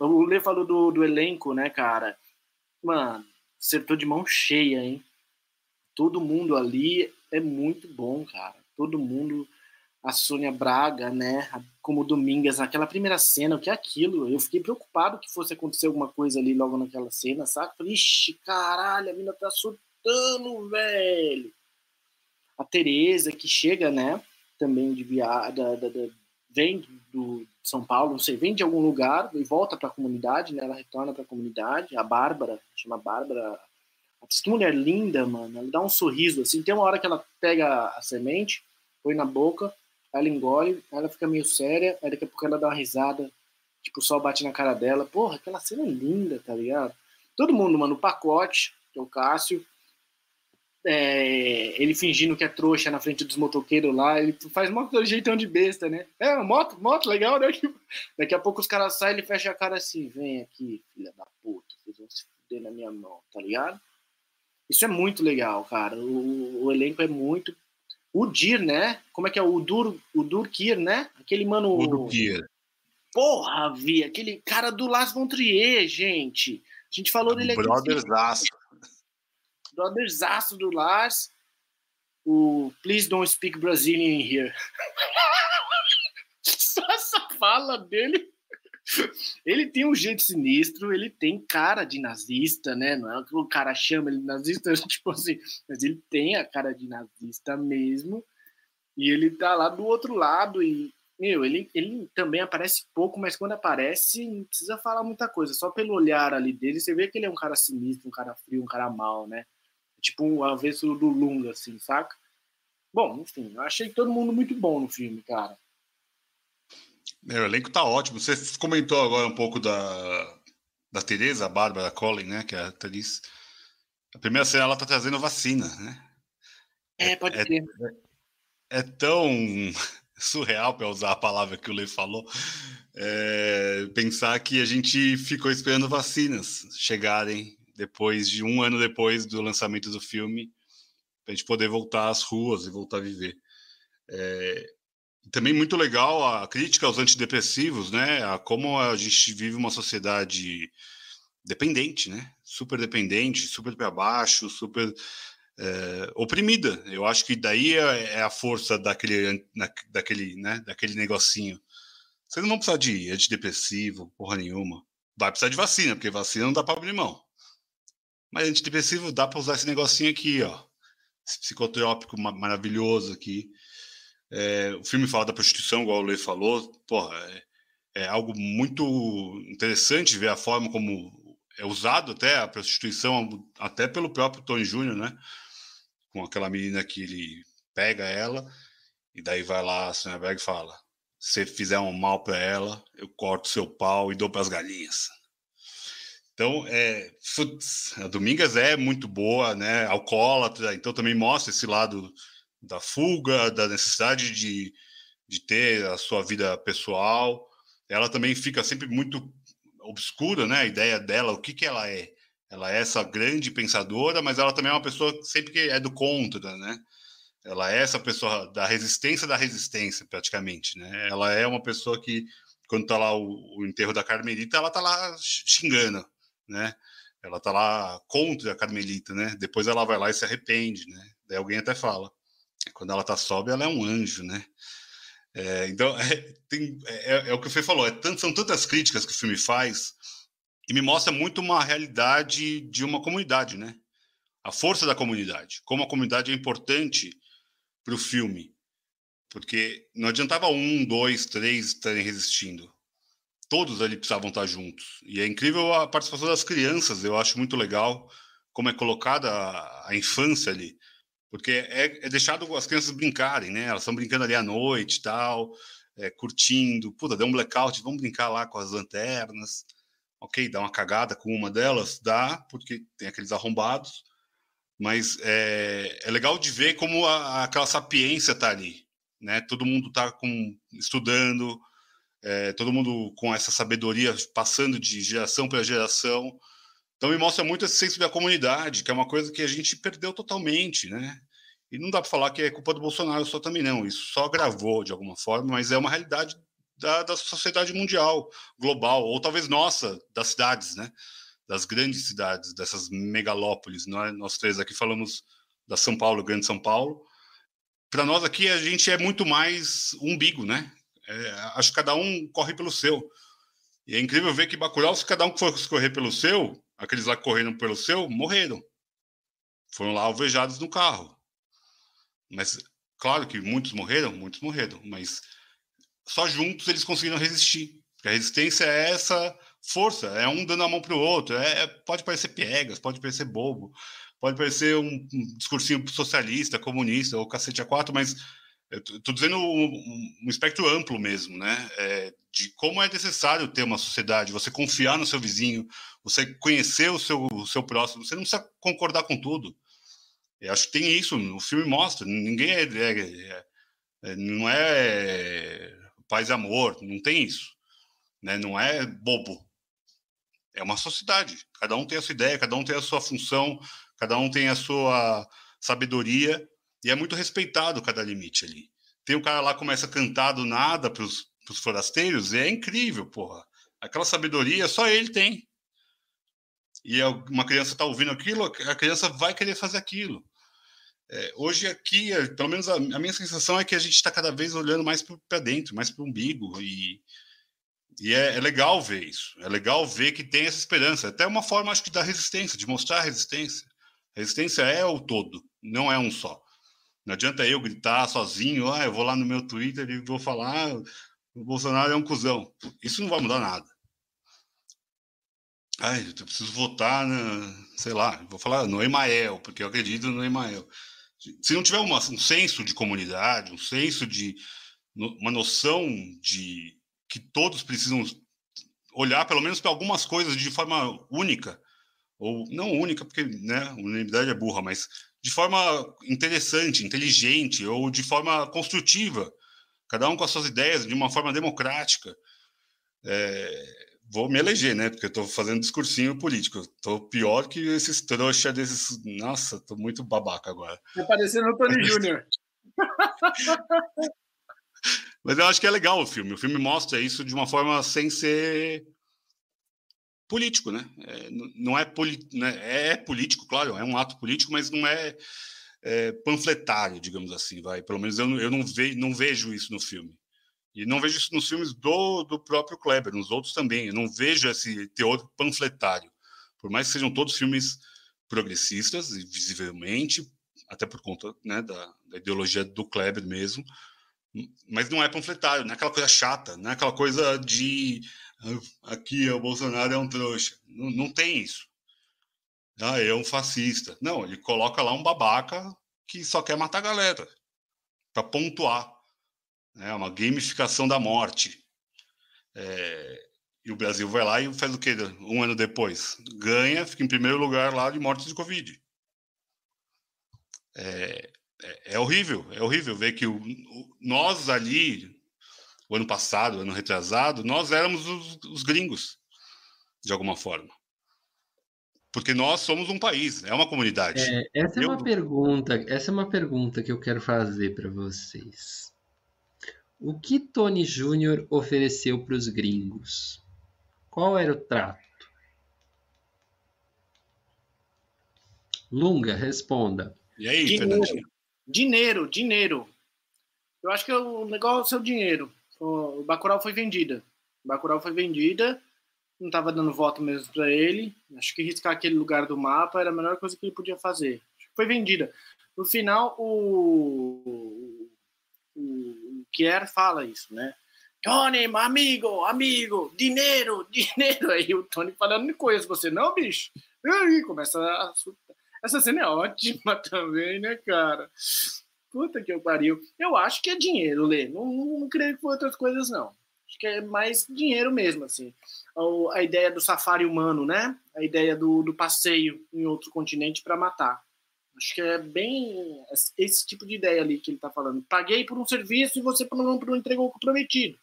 O Lê falou do, do elenco, né, cara? Mano, acertou de mão cheia, hein? Todo mundo ali é muito bom, cara todo mundo, a Sônia Braga, né, como Domingas, naquela primeira cena, o que é aquilo? Eu fiquei preocupado que fosse acontecer alguma coisa ali logo naquela cena, saca? Falei, ixi, caralho, a mina tá surtando, velho. A Tereza, que chega, né, também de viada, vem do São Paulo, não sei, vem de algum lugar e volta para a comunidade, né? Ela retorna para a comunidade. A Bárbara, chama Bárbara, que mulher linda, mano. Ela dá um sorriso assim. Tem uma hora que ela pega a semente, põe na boca, ela engole, ela fica meio séria, aí daqui a pouco ela dá uma risada, tipo, o sol bate na cara dela. Porra, aquela cena é linda, tá ligado? Todo mundo, mano, o pacote, que é o Cássio, é, ele fingindo que é trouxa na frente dos motoqueiros lá, ele faz um jeitão de besta, né? É, moto, moto, legal, né? Daqui a pouco os caras saem, ele fecha a cara assim, vem aqui, filha da puta, vocês vão se fuder na minha mão, tá ligado? Isso é muito legal, cara. O, o elenco é muito. O Dir, né? Como é que é? O Dur, o Durkir, né? Aquele mano. O Durkir. Porra, vi, aquele cara do Las von Trier, gente. A gente falou dele aqui. Brotherzaço. Brotherzaço do Lars. O Please Don't Speak Brazilian Here. Só essa fala dele ele tem um jeito sinistro, ele tem cara de nazista, né? Não é o que o cara chama ele de nazista, tipo assim, mas ele tem a cara de nazista mesmo. E ele tá lá do outro lado e, meu, ele, ele também aparece pouco, mas quando aparece, não precisa falar muita coisa. Só pelo olhar ali dele, você vê que ele é um cara sinistro, um cara frio, um cara mau, né? Tipo um avesso do Lunga, assim, saca? Bom, enfim, eu achei todo mundo muito bom no filme, cara. É, o elenco tá ótimo. Você comentou agora um pouco da, da Tereza, a Bárbara Collin, né? Que é a atriz. A primeira cena ela tá trazendo vacina, né? É, pode é, ser. É, é, tão surreal, para usar a palavra que o Lei falou, é, pensar que a gente ficou esperando vacinas chegarem depois de um ano depois do lançamento do filme, para a gente poder voltar às ruas e voltar a viver. É, também muito legal a crítica aos antidepressivos, né? A como a gente vive uma sociedade dependente, né? Super dependente, super para baixo, super é, oprimida. Eu acho que daí é, é a força daquele, daquele, né? Daquele negocinho. Vocês não vão precisar de antidepressivo, porra nenhuma. Vai precisar de vacina, porque vacina não dá para abrir mão. Mas antidepressivo dá para usar esse negocinho aqui, ó. Esse psicotrópico maravilhoso aqui. É, o filme fala da prostituição, igual o Lei falou. Porra, é, é, algo muito interessante ver a forma como é usado até a prostituição, até pelo próprio Tony Júnior, né? Com aquela menina que ele pega ela e daí vai lá a Sonnenberg e fala: se fizer um mal para ela, eu corto seu pau e dou para as galinhas. Então, é, a Domingas é muito boa, né? Alcoólatra, então também mostra esse lado da fuga, da necessidade de, de ter a sua vida pessoal. Ela também fica sempre muito obscura, né? A ideia dela, o que, que ela é. Ela é essa grande pensadora, mas ela também é uma pessoa que sempre é do contra, né? Ela é essa pessoa da resistência da resistência, praticamente, né? Ela é uma pessoa que, quando tá lá o, o enterro da Carmelita, ela tá lá xingando, né? Ela tá lá contra a Carmelita, né? Depois ela vai lá e se arrepende, né? Daí alguém até fala, quando ela tá sobe, ela é um anjo, né? É, então, é, tem, é, é, o que o Fê falou, é tanto, são tantas críticas que o filme faz e me mostra muito uma realidade de uma comunidade, né? A força da comunidade, como a comunidade é importante para o filme, porque não adiantava um, dois, três estarem resistindo, todos ali precisavam estar juntos. E é incrível a participação das crianças, eu acho muito legal como é colocada a, a infância ali porque é, é, deixado as crianças brincarem, né? Elas estão brincando ali à noite tal, é, curtindo. Puta, deu um blackout, vamos brincar lá com as lanternas. Ok, dá uma cagada com uma delas, dá, porque tem aqueles arrombados. Mas é, é legal de ver como a, aquela sapiência tá ali, né? Todo mundo tá com, estudando, é, todo mundo com essa sabedoria passando de geração para geração. Então me mostra muito esse senso da comunidade, que é uma coisa que a gente perdeu totalmente, né? E não dá para falar que é culpa do Bolsonaro só também não. Isso só gravou de alguma forma, mas é uma realidade da, da sociedade mundial, global, ou talvez nossa, das cidades, né? Das grandes cidades, dessas megalópolis. Nós, nós três aqui falamos da São Paulo, Grande São Paulo. Para nós aqui a gente é muito mais umbigo, né? É, acho que cada um corre pelo seu. E é incrível ver que Bacurau, se cada um for correr pelo seu, aqueles lá que correram pelo seu, morreram. Foram lá alvejados no carro. Mas, claro que muitos morreram, muitos morreram, mas só juntos eles conseguiram resistir. Porque a resistência é essa força, é um dando a mão para o outro. É, é, pode parecer piegas, pode parecer bobo, pode parecer um, um discursinho socialista, comunista ou cacete a quatro, mas Estou dizendo um, um, espectro amplo mesmo, né? É, de como é necessário ter uma sociedade, você confiar no seu vizinho, você conhecer o seu, o seu próximo, você não precisa concordar com tudo. Eu acho que tem isso, o filme mostra, ninguém é, é, é, é não é paz e amor, não tem isso, né? Não é bobo, é uma sociedade. Cada um tem a sua ideia, cada um tem a sua função, cada um tem a sua sabedoria e é muito respeitado cada limite ali. Tem um cara lá que começa a cantar do nada para os forasteiros, e é incrível, porra. Aquela sabedoria só ele tem. E é uma criança está ouvindo aquilo, a criança vai querer fazer aquilo. É, hoje aqui, é, pelo menos a, a, minha sensação é que a gente está cada vez olhando mais para dentro, mais para o umbigo. E, e é, é, legal ver isso. É legal ver que tem essa esperança. Até uma forma, acho que, da resistência, de mostrar a resistência. A resistência é o todo, não é um só. Não adianta eu gritar sozinho, ah, eu vou lá no meu Twitter e vou falar, ah, o Bolsonaro é um cuzão. Isso não vai mudar nada. Ai, eu preciso votar, na, sei lá, vou falar no Emael, porque eu acredito no Emael. Se não tiver uma, um senso de comunidade, um senso de uma noção de que todos precisam olhar pelo menos para algumas coisas de forma única, ou não única, porque né, unanimidade é burra, mas de forma interessante, inteligente ou de forma construtiva, cada um com as suas ideias, de uma forma democrática. É, vou me eleger, né? Porque eu estou fazendo discursinho político. Estou pior que esses trouxa desses. Nossa, estou muito babaca agora. Está parecendo o Tony Júnior. Mas eu acho que é legal o filme. O filme mostra isso de uma forma sem ser político, né? É, não é, poli, né? é político, claro, é um ato político, mas não é, é panfletário, digamos assim, vai. Pelo menos eu, eu não, ve, não vejo isso no filme. E não vejo isso nos filmes do, do próprio Kleber, nos outros também. Eu não vejo esse teor panfletário. Por mais que sejam todos filmes progressistas, visivelmente, até por conta né, da, da, ideologia do Kleber mesmo, mas não é panfletário, não é aquela coisa chata, não é aquela coisa de aqui o Bolsonaro é um trouxa. Não, não tem isso. Ah, é um fascista. Não, ele coloca lá um babaca que só quer matar a galera para pontuar. É uma gamificação da morte. É, e o Brasil vai lá e faz o quê um ano depois? Ganha, fica em primeiro lugar lá de mortes de Covid. É, é, é horrível, é horrível ver que o, o, nós ali, o ano passado, o ano retrasado, nós éramos os, os gringos, de alguma forma. Porque nós somos um país, é uma comunidade. É, essa é uma pergunta, essa é uma pergunta que eu quero fazer para vocês. O que Tony Júnior ofereceu para os gringos? Qual era o trato? Lunga, responda. E aí, dinheiro, dinheiro, dinheiro. Eu acho que o negócio é o dinheiro. O Bacurau foi vendida. O Bacurau foi vendida, não estava dando voto mesmo para ele. Acho que riscar aquele lugar do mapa era a melhor coisa que ele podia fazer. Foi vendida. No final, o, o, o Kier fala isso, né? Tony, amigo, amigo, dinheiro, dinheiro. Aí o Tony falando, não conheço você não, bicho. Aí começa a... Essa cena é ótima também, né, cara? Puta que eu pariu. Eu acho que é dinheiro, Lê. Não, não, não creio que foi outras coisas, não. Acho que é mais dinheiro mesmo, assim. A ideia do safari humano, né? A ideia do, do passeio em outro continente para matar. Acho que é bem esse tipo de ideia ali que ele tá falando. Paguei por um serviço e você não, não entregou o comprometido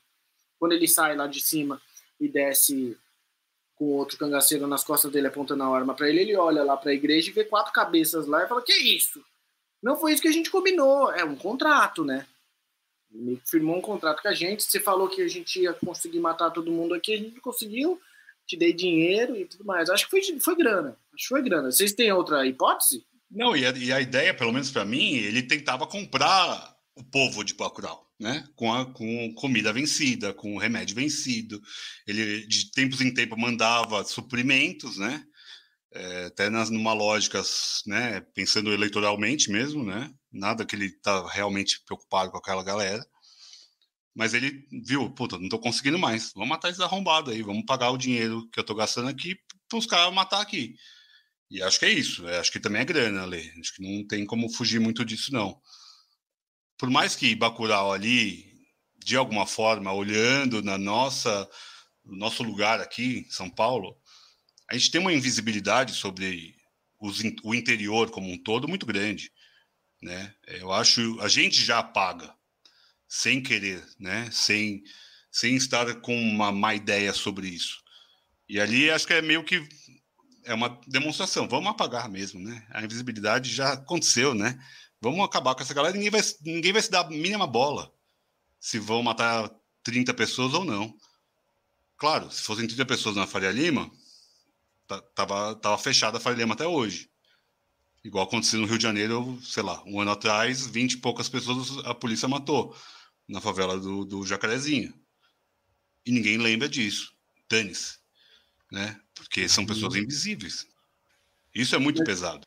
quando ele sai lá de cima e desce com outro cangaceiro nas costas dele apontando a arma para ele, ele olha lá para a igreja e vê quatro cabeças lá e fala: Que isso? Não foi isso que a gente combinou. É um contrato, né? Ele firmou um contrato com a gente. Você falou que a gente ia conseguir matar todo mundo aqui, a gente conseguiu. Te dei dinheiro e tudo mais. Acho que foi, foi grana. Acho que foi grana. Vocês têm outra hipótese? Não, e a, e a ideia, pelo menos para mim, ele tentava comprar o povo de Bacurau né? Com, a, com comida vencida, com remédio vencido. Ele, de tempos em tempo, mandava suprimentos, né? É, até nas, numa lógica, né? Pensando eleitoralmente mesmo, né? Nada que ele tá realmente preocupado com aquela galera. Mas ele viu, puta, não tô conseguindo mais. Vamos matar esses arrombados aí, vamos pagar o dinheiro que eu tô gastando aqui para os caras matar aqui. E acho que é isso. É, acho que também é grana, Lê. Acho que não tem como fugir muito disso, não por mais que Bacurau ali, de alguma forma, olhando na nossa, no nosso lugar aqui em São Paulo, a gente tem uma invisibilidade sobre os, o interior como um todo muito grande, né? Eu acho a gente já apaga sem querer, né? Sem sem estar com uma má ideia sobre isso. E ali acho que é meio que é uma demonstração. Vamos apagar mesmo, né? A invisibilidade já aconteceu, né? Vamos acabar com essa galera. Ninguém vai, ninguém vai se dar a mínima bola se vão matar 30 pessoas ou não. Claro, se fossem 30 pessoas na Faria Lima, tava, tava fechada a Faria Lima até hoje. Igual aconteceu no Rio de Janeiro, sei lá, um ano atrás, 20 e poucas pessoas a polícia matou na favela do, do Jacarezinho. E ninguém lembra disso. Dane-se. Né? Porque são pessoas uhum. invisíveis. Isso é muito pesado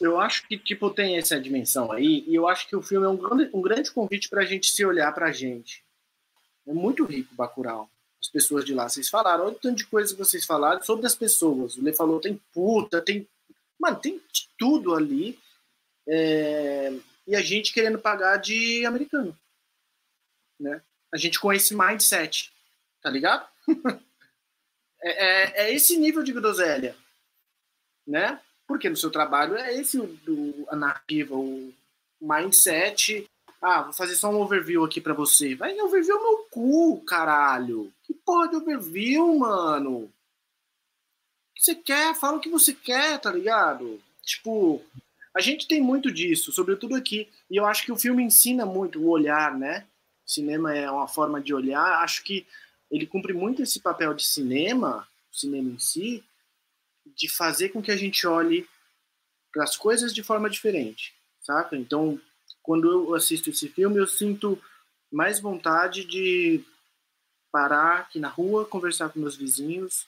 eu acho que tipo tem essa dimensão aí e eu acho que o filme é um grande, um grande convite para a gente se olhar para a gente. É muito rico Bacurau. As pessoas de lá, vocês falaram, olha o tanto de coisa que vocês falaram sobre as pessoas. O Lê falou, tem puta, tem, mano, tem tudo ali. É... E a gente querendo pagar de americano, né? A gente com esse mindset, tá ligado? é, é, é esse nível de groselha, né? Porque no seu trabalho é esse o, do, a narrativa, o mindset. Ah, vou fazer só um overview aqui para você. Vai overview meu cu, caralho. Que porra de overview, mano? O que você quer? Fala o que você quer, tá ligado? Tipo, a gente tem muito disso, sobretudo aqui. E eu acho que o filme ensina muito o olhar, né? cinema é uma forma de olhar. Acho que ele cumpre muito esse papel de cinema, o cinema em si, de fazer com que a gente olhe para as coisas de forma diferente, saca? Então, quando eu assisto esse filme, eu sinto mais vontade de parar aqui na rua, conversar com meus vizinhos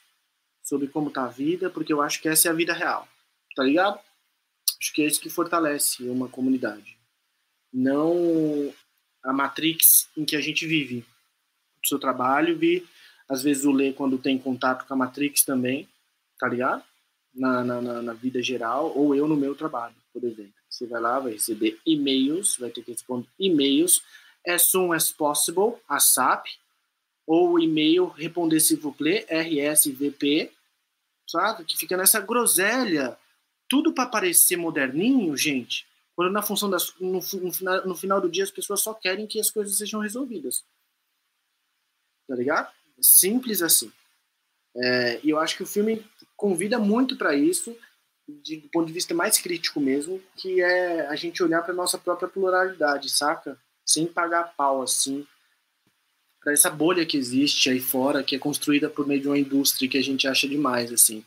sobre como tá a vida, porque eu acho que essa é a vida real, tá ligado? Acho que é isso que fortalece uma comunidade. Não a matrix em que a gente vive. O seu trabalho, vi, às vezes o Lê quando tem contato com a matrix também, tá ligado? Na, na, na vida geral, ou eu no meu trabalho, por exemplo. Você vai lá, vai receber e-mails, vai ter que responder e-mails as soon as possible, a SAP, ou e-mail responder s'il vous plaît, RSVP, sabe? Que fica nessa groselha, tudo para parecer moderninho, gente, quando na função das, no, no, final, no final do dia as pessoas só querem que as coisas sejam resolvidas. Tá ligado? Simples assim. É, e eu acho que o filme convida muito para isso, de, do ponto de vista mais crítico mesmo, que é a gente olhar para nossa própria pluralidade, saca? Sem pagar pau, assim, para essa bolha que existe aí fora, que é construída por meio de uma indústria que a gente acha demais, assim.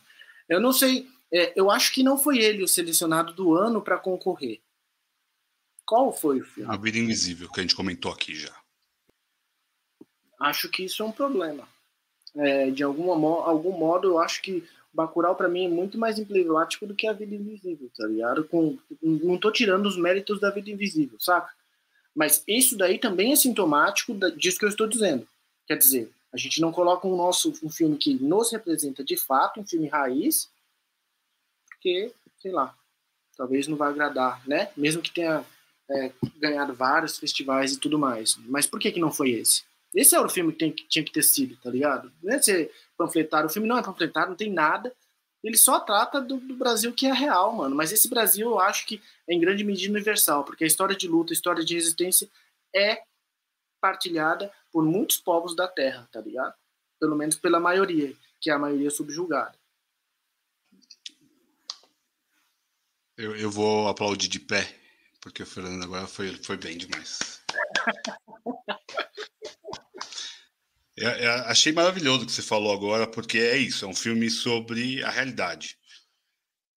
Eu não sei, é, eu acho que não foi ele o selecionado do ano para concorrer. Qual foi o filme? A Vida Invisível, que a gente comentou aqui já. Acho que isso é um problema. É, de alguma, algum modo, eu acho que Bacurau para mim é muito mais emblemático do que a Vida Invisível, tá ligado? Com, não tô tirando os méritos da Vida Invisível, saca? Mas isso daí também é sintomático disso que eu estou dizendo. Quer dizer, a gente não coloca um nosso um filme que nos representa de fato, um filme raiz, porque, sei lá, talvez não vá agradar, né? Mesmo que tenha é, ganhado vários festivais e tudo mais. Mas por que que não foi esse? Esse era o filme que, tem, que tinha que ter sido, tá ligado? Não é ser panfletário. O filme não é panfletário, não tem nada. Ele só trata do, do, Brasil que é real, mano. Mas esse Brasil eu acho que é em grande medida universal, porque a história de luta, a história de resistência é partilhada por muitos povos da Terra, tá ligado? Pelo menos pela maioria, que é a maioria subjugada. Eu, eu vou aplaudir de pé, porque o Fernando agora foi, foi bem demais. É, é, achei maravilhoso o que você falou agora, porque é isso, é um filme sobre a realidade.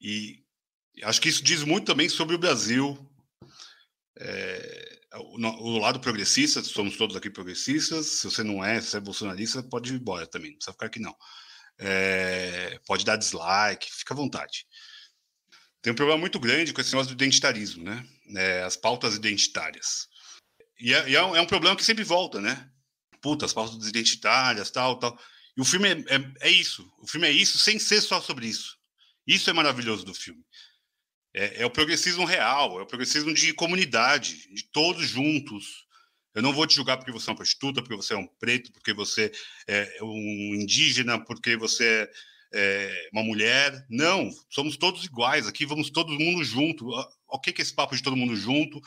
E acho que isso diz muito também sobre o Brasil. É, o, o, lado progressista, somos todos aqui progressistas. Se você não é, se você é bolsonarista, pode ir embora também, não precisa ficar aqui não. É, pode dar dislike, fica à vontade. Tem um problema muito grande com esse negócio do identitarismo, né? É, as pautas identitárias. E, é, e é, um, é um problema que sempre volta, né? Puta, as pautas identitárias, tal, tal. E o filme é, é, é, isso. O filme é isso sem ser só sobre isso. Isso é maravilhoso do filme. É, é, o progressismo real, é o progressismo de comunidade, de todos juntos. Eu não vou te julgar porque você é uma prostituta, porque você é um preto, porque você é um indígena, porque você é uma mulher. Não, somos todos iguais aqui, vamos todo mundo junto. O que é esse papo de todo mundo junto?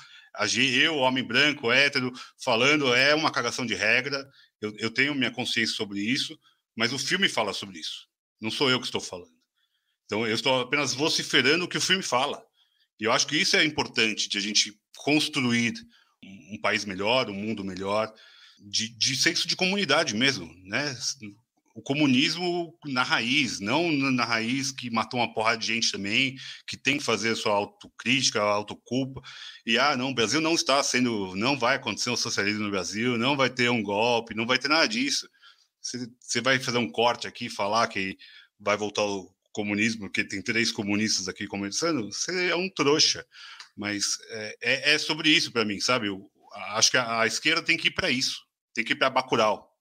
eu, homem branco, hétero, falando é uma cagação de regra. Eu, eu tenho minha consciência sobre isso, mas o filme fala sobre isso. Não sou eu que estou falando. Então eu estou apenas vociferando o que o filme fala. E eu acho que isso é importante de a gente construir um país melhor, um mundo melhor, de, de senso de comunidade mesmo, né? O comunismo na raiz, não na raiz que matou uma porrada de gente também, que tem que fazer sua autocrítica, autoculpa. E, ah, não, o Brasil não está sendo, não vai acontecer um socialismo no Brasil, não vai ter um golpe, não vai ter nada disso. Você, vai fazer um corte aqui, falar que vai voltar o comunismo, porque tem três comunistas aqui começando, você é um trouxa. Mas é, é, é sobre isso para mim, sabe? Eu, acho que a, a esquerda tem que ir para isso, tem que ir para Bacurau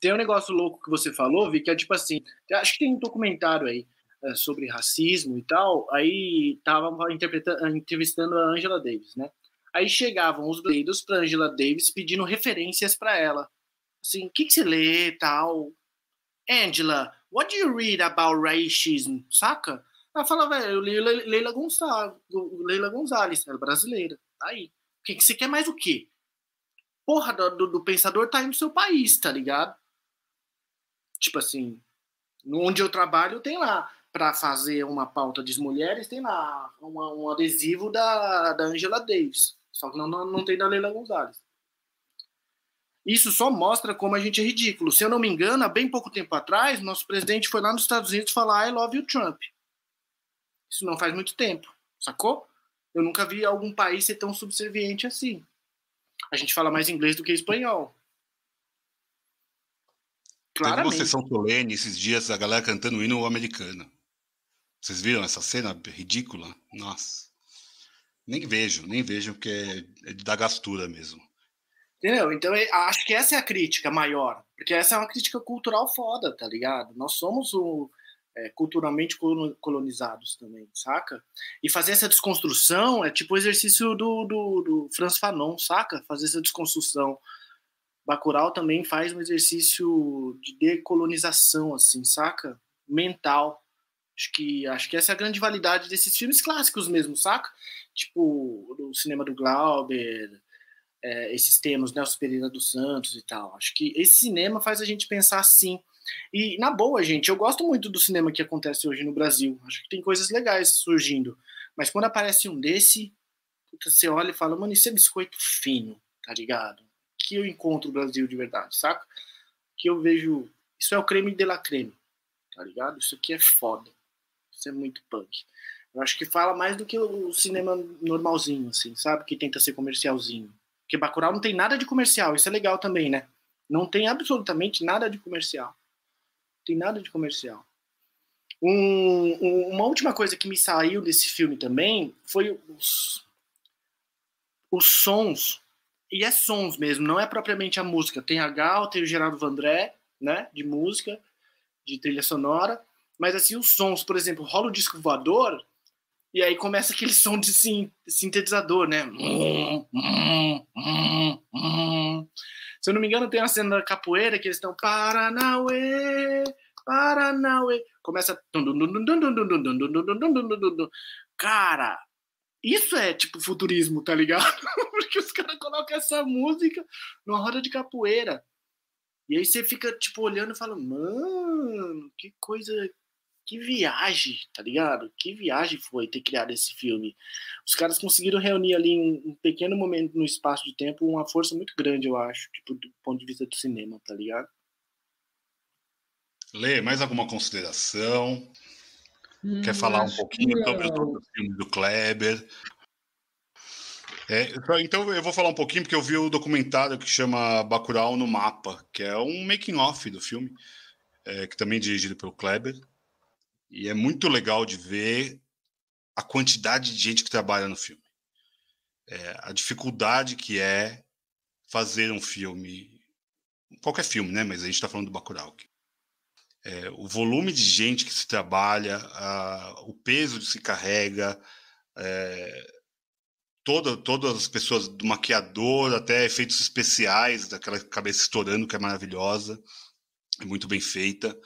tem um negócio louco que você falou, Vi, que é tipo assim, acho que tem um documentário aí é, sobre racismo e tal, aí tava entrevistando a Angela Davis, né? Aí chegavam os dedos para Angela Davis pedindo referências para ela. Assim, o que, que você lê tal? Angela, what do you read about racism? Saca? Ela fala, velho, eu li Leila Gonçalves, Leila Gonzalez, ela é brasileira. Aí, o que, que você quer mais o quê? Porra do, do, pensador tá aí no seu país, tá ligado? Tipo assim, onde eu trabalho tem lá para fazer uma pauta de mulheres, tem lá uma, um adesivo da, da Angela Davis. Só que não, não, não tem da Leila Gonzalez. Isso só mostra como a gente é ridículo. Se eu não me engano, há bem pouco tempo atrás, nosso presidente foi lá nos Estados Unidos falar I love you, Trump. Isso não faz muito tempo, sacou? Eu nunca vi algum país ser tão subserviente assim. A gente fala mais inglês do que espanhol. Claramente. Teve uma sessão solene esses dias, a galera cantando o hino americano. Vocês viram essa cena ridícula? Nossa. Nem vejo, nem vejo, porque é, é da gastura mesmo. Entendeu? Então, acho que essa é a crítica maior. Porque essa é uma crítica cultural foda, tá ligado? Nós somos o, é, culturalmente colonizados também, saca? E fazer essa desconstrução é tipo o exercício do, do, do Franz Fanon, saca? Fazer essa desconstrução. Bacurau também faz um exercício de decolonização, assim, saca? Mental. Acho que, acho que essa é a grande validade desses filmes clássicos mesmo, saca? Tipo, o cinema do Glauber, é, esses temas, Nelson Pereira dos Santos e tal. Acho que esse cinema faz a gente pensar assim. E, na boa, gente, eu gosto muito do cinema que acontece hoje no Brasil. Acho que tem coisas legais surgindo. Mas quando aparece um desse, você olha e fala, mano, isso é biscoito fino, tá ligado? Que eu encontro o Brasil de verdade, saca? Que eu vejo. Isso é o creme de la creme, tá ligado? Isso aqui é foda. Isso é muito punk. Eu acho que fala mais do que o cinema normalzinho, assim, sabe? Que tenta ser comercialzinho. Porque Bacurau não tem nada de comercial, isso é legal também, né? Não tem absolutamente nada de comercial. Tem nada de comercial. Um, um, uma última coisa que me saiu desse filme também foi os, os sons. E é sons mesmo, não é propriamente a música. Tem a Gal, tem o Gerardo Vandré, né? De música, de trilha sonora. Mas assim, os sons, por exemplo, rola o disco voador, e aí começa aquele som de sintetizador, né? Se eu não me engano, tem uma cena da capoeira que eles estão Paranauê, Paranauê. Começa. Cara, isso é tipo futurismo, tá ligado? Porque os caras colocam essa música numa roda de capoeira. E aí você fica, tipo, olhando e fala, mano, que coisa que viagem, tá ligado? Que viagem foi ter criado esse filme. Os caras conseguiram reunir ali em um pequeno momento no espaço de tempo uma força muito grande, eu acho, tipo, do ponto de vista do cinema, tá ligado? Lê, mais alguma consideração? Hum, Quer falar um pouquinho sobre os outros filmes do Kleber? É, então eu vou falar um pouquinho porque eu vi o documentário que chama Bacurau no Mapa, que é um making off do filme, é, que também é dirigido pelo Kleber. E é muito legal de ver a quantidade de gente que trabalha no filme. É, a dificuldade que é fazer um filme, qualquer filme, né? Mas a gente está falando do Bacurau. É, o volume de gente que se trabalha, a, o peso que se carrega, é, toda, todas as pessoas, do maquiador até efeitos especiais, daquela cabeça estourando que é maravilhosa, é muito bem feita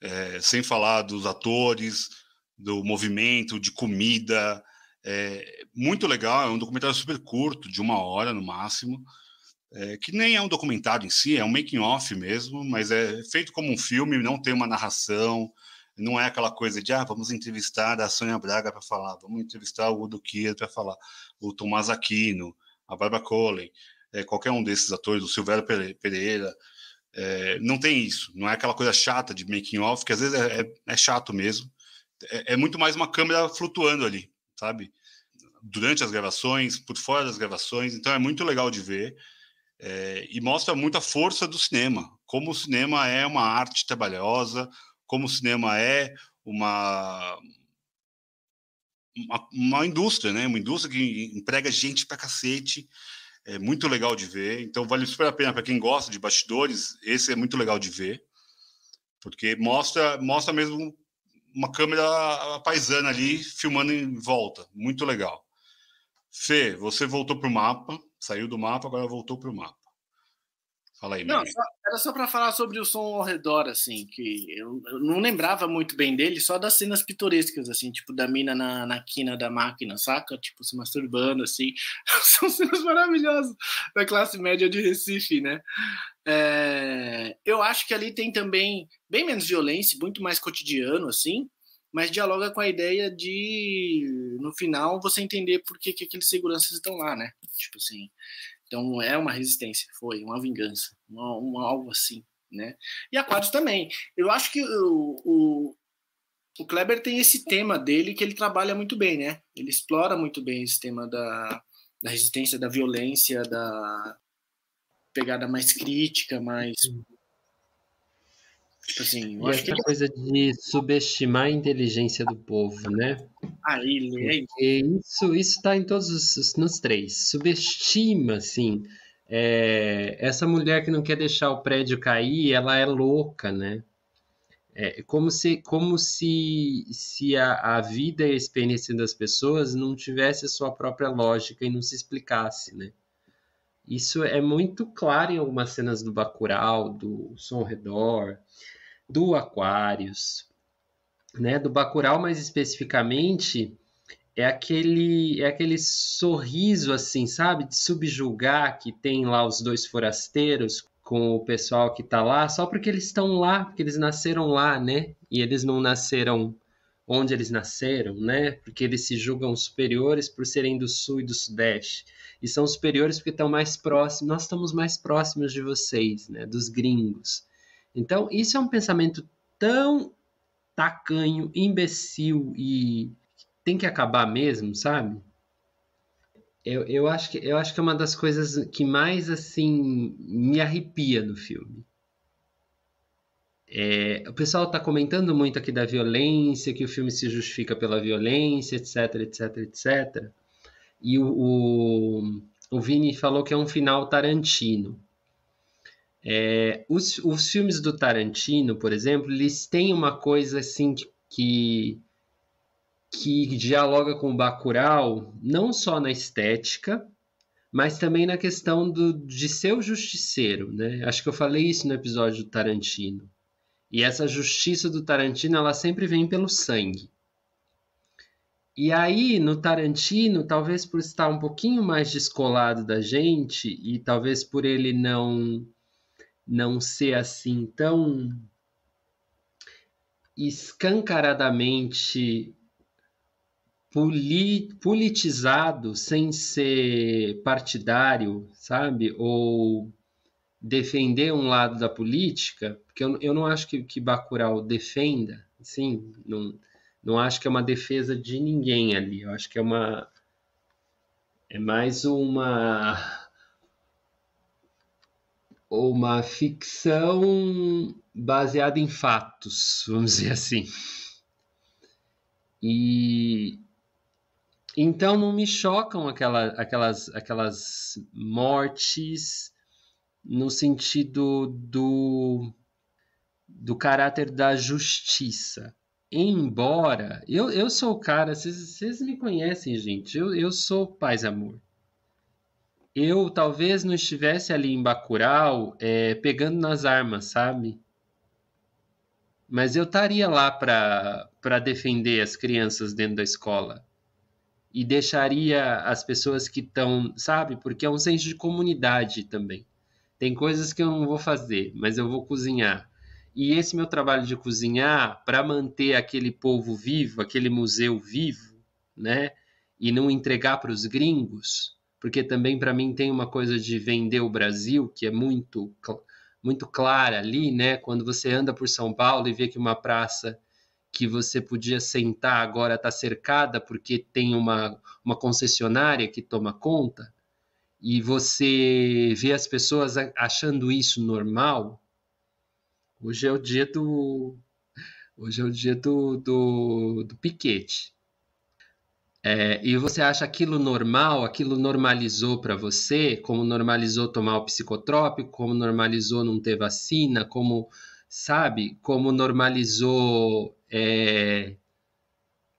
é, sem falar dos atores, do movimento, de comida. É, muito legal, é um documentário super curto, de uma hora no máximo, é, que nem é um documentário em si, é um making-off mesmo, mas é feito como um filme, não tem uma narração, não é aquela coisa de, ah, vamos entrevistar a Sônia Braga para falar, vamos entrevistar o Udo Kier para falar, o Tomás Aquino, a Barbara Collen, é, qualquer um desses atores, o Silvério Pereira, é, não tem isso, não é aquela coisa chata de making off, que às vezes é, é, é chato mesmo. É, é, muito mais uma câmera flutuando ali, sabe? Durante as gravações, por fora das gravações, então é muito legal de ver é, e mostra muita força do cinema, como o cinema é uma arte trabalhosa, como o cinema é uma uma, uma indústria, né? Uma indústria que emprega gente pra cacete é muito legal de ver. Então vale super a pena para quem gosta de bastidores. Esse é muito legal de ver, porque mostra mostra mesmo uma câmera paisana ali filmando em volta. Muito legal. Fê, você voltou para o mapa, saiu do mapa, agora voltou para o mapa. Fala aí, Não, só, era só para falar sobre o som ao redor, assim, que eu, eu, não lembrava muito bem dele, só das cenas pitorescas, assim, tipo, da mina na, na quina da máquina, saca? Tipo, se masturbando, assim. São cenas maravilhosas da classe média de Recife, né? É, eu acho que ali tem também bem menos violência, muito mais cotidiano, assim, mas dialoga com a ideia de, no final, você entender por que, que aqueles seguranças estão lá, né? Tipo assim, Então é uma resistência, foi uma vingança, uma, uma algo assim, né? E Aquários também. Eu acho que o, o, o Kleber tem esse tema dele que ele trabalha muito bem, né? Ele explora muito bem esse tema da, da resistência, da violência, da pegada mais crítica, mais Tipo assim, e essa que... coisa de subestimar a inteligência do povo, né? Aí, lê. Isso está em todos os nos três. Subestima, assim. É, essa mulher que não quer deixar o prédio cair, ela é louca, né? É como se, como se, se a, a vida e a experiência das pessoas não tivesse a sua própria lógica e não se explicasse, né? Isso é muito claro em algumas cenas do Bacurau, do Som Redor do Aquarius, né? Do Bacurau mais especificamente é aquele é aquele sorriso assim, sabe, de subjugar que tem lá os dois forasteiros com o pessoal que tá lá, só porque eles estão lá, porque eles nasceram lá, né? E eles não nasceram onde eles nasceram, né? Porque eles se julgam superiores por serem do sul e do sudeste. E são superiores porque estão mais próximos, nós estamos mais próximos de vocês, né? Dos gringos. Então, isso é um pensamento tão tacanho, imbecil e tem que acabar mesmo, sabe? Eu, eu, acho que, eu acho que é uma das coisas que mais, assim, me arrepia no filme. É, o pessoal está comentando muito aqui da violência, que o filme se justifica pela violência, etc, etc, etc. E o, o, o Vini falou que é um final Tarantino. É, os, os filmes do Tarantino, por exemplo, eles têm uma coisa assim que, que dialoga com o Bacurau, não só na estética, mas também na questão do, de ser o justiceiro, né? Acho que eu falei isso no episódio do Tarantino. E essa justiça do Tarantino, ela sempre vem pelo sangue. E aí, no Tarantino, talvez por estar um pouquinho mais descolado da gente, e talvez por ele não não ser assim tão escancaradamente politizado sem ser partidário, sabe? Ou defender um lado da política, porque eu, eu não acho que, que Bacurau defenda, assim, não, não acho que é uma defesa de ninguém ali, eu acho que é uma é mais uma uma ficção baseada em fatos, vamos dizer assim. E então não me chocam aquela, aquelas, aquelas mortes no sentido do, do caráter da justiça. Embora eu, eu sou o cara, vocês me conhecem, gente, eu, eu sou paz amor eu talvez não estivesse ali em Bacurau é, pegando nas armas, sabe? Mas eu estaria lá para defender as crianças dentro da escola. E deixaria as pessoas que estão, sabe? Porque é um senso de comunidade também. Tem coisas que eu não vou fazer, mas eu vou cozinhar. E esse meu trabalho de cozinhar, para manter aquele povo vivo, aquele museu vivo, né? E não entregar para os gringos, porque também para mim tem uma coisa de vender o Brasil que é muito muito clara ali, né? Quando você anda por São Paulo e vê que uma praça que você podia sentar agora está cercada porque tem uma, uma concessionária que toma conta e você vê as pessoas achando isso normal. Hoje é o dia do hoje é o dia do, do, do piquete. É, e você acha aquilo normal, aquilo normalizou para você, como normalizou tomar o psicotrópico, como normalizou não ter vacina, como, sabe, como normalizou é,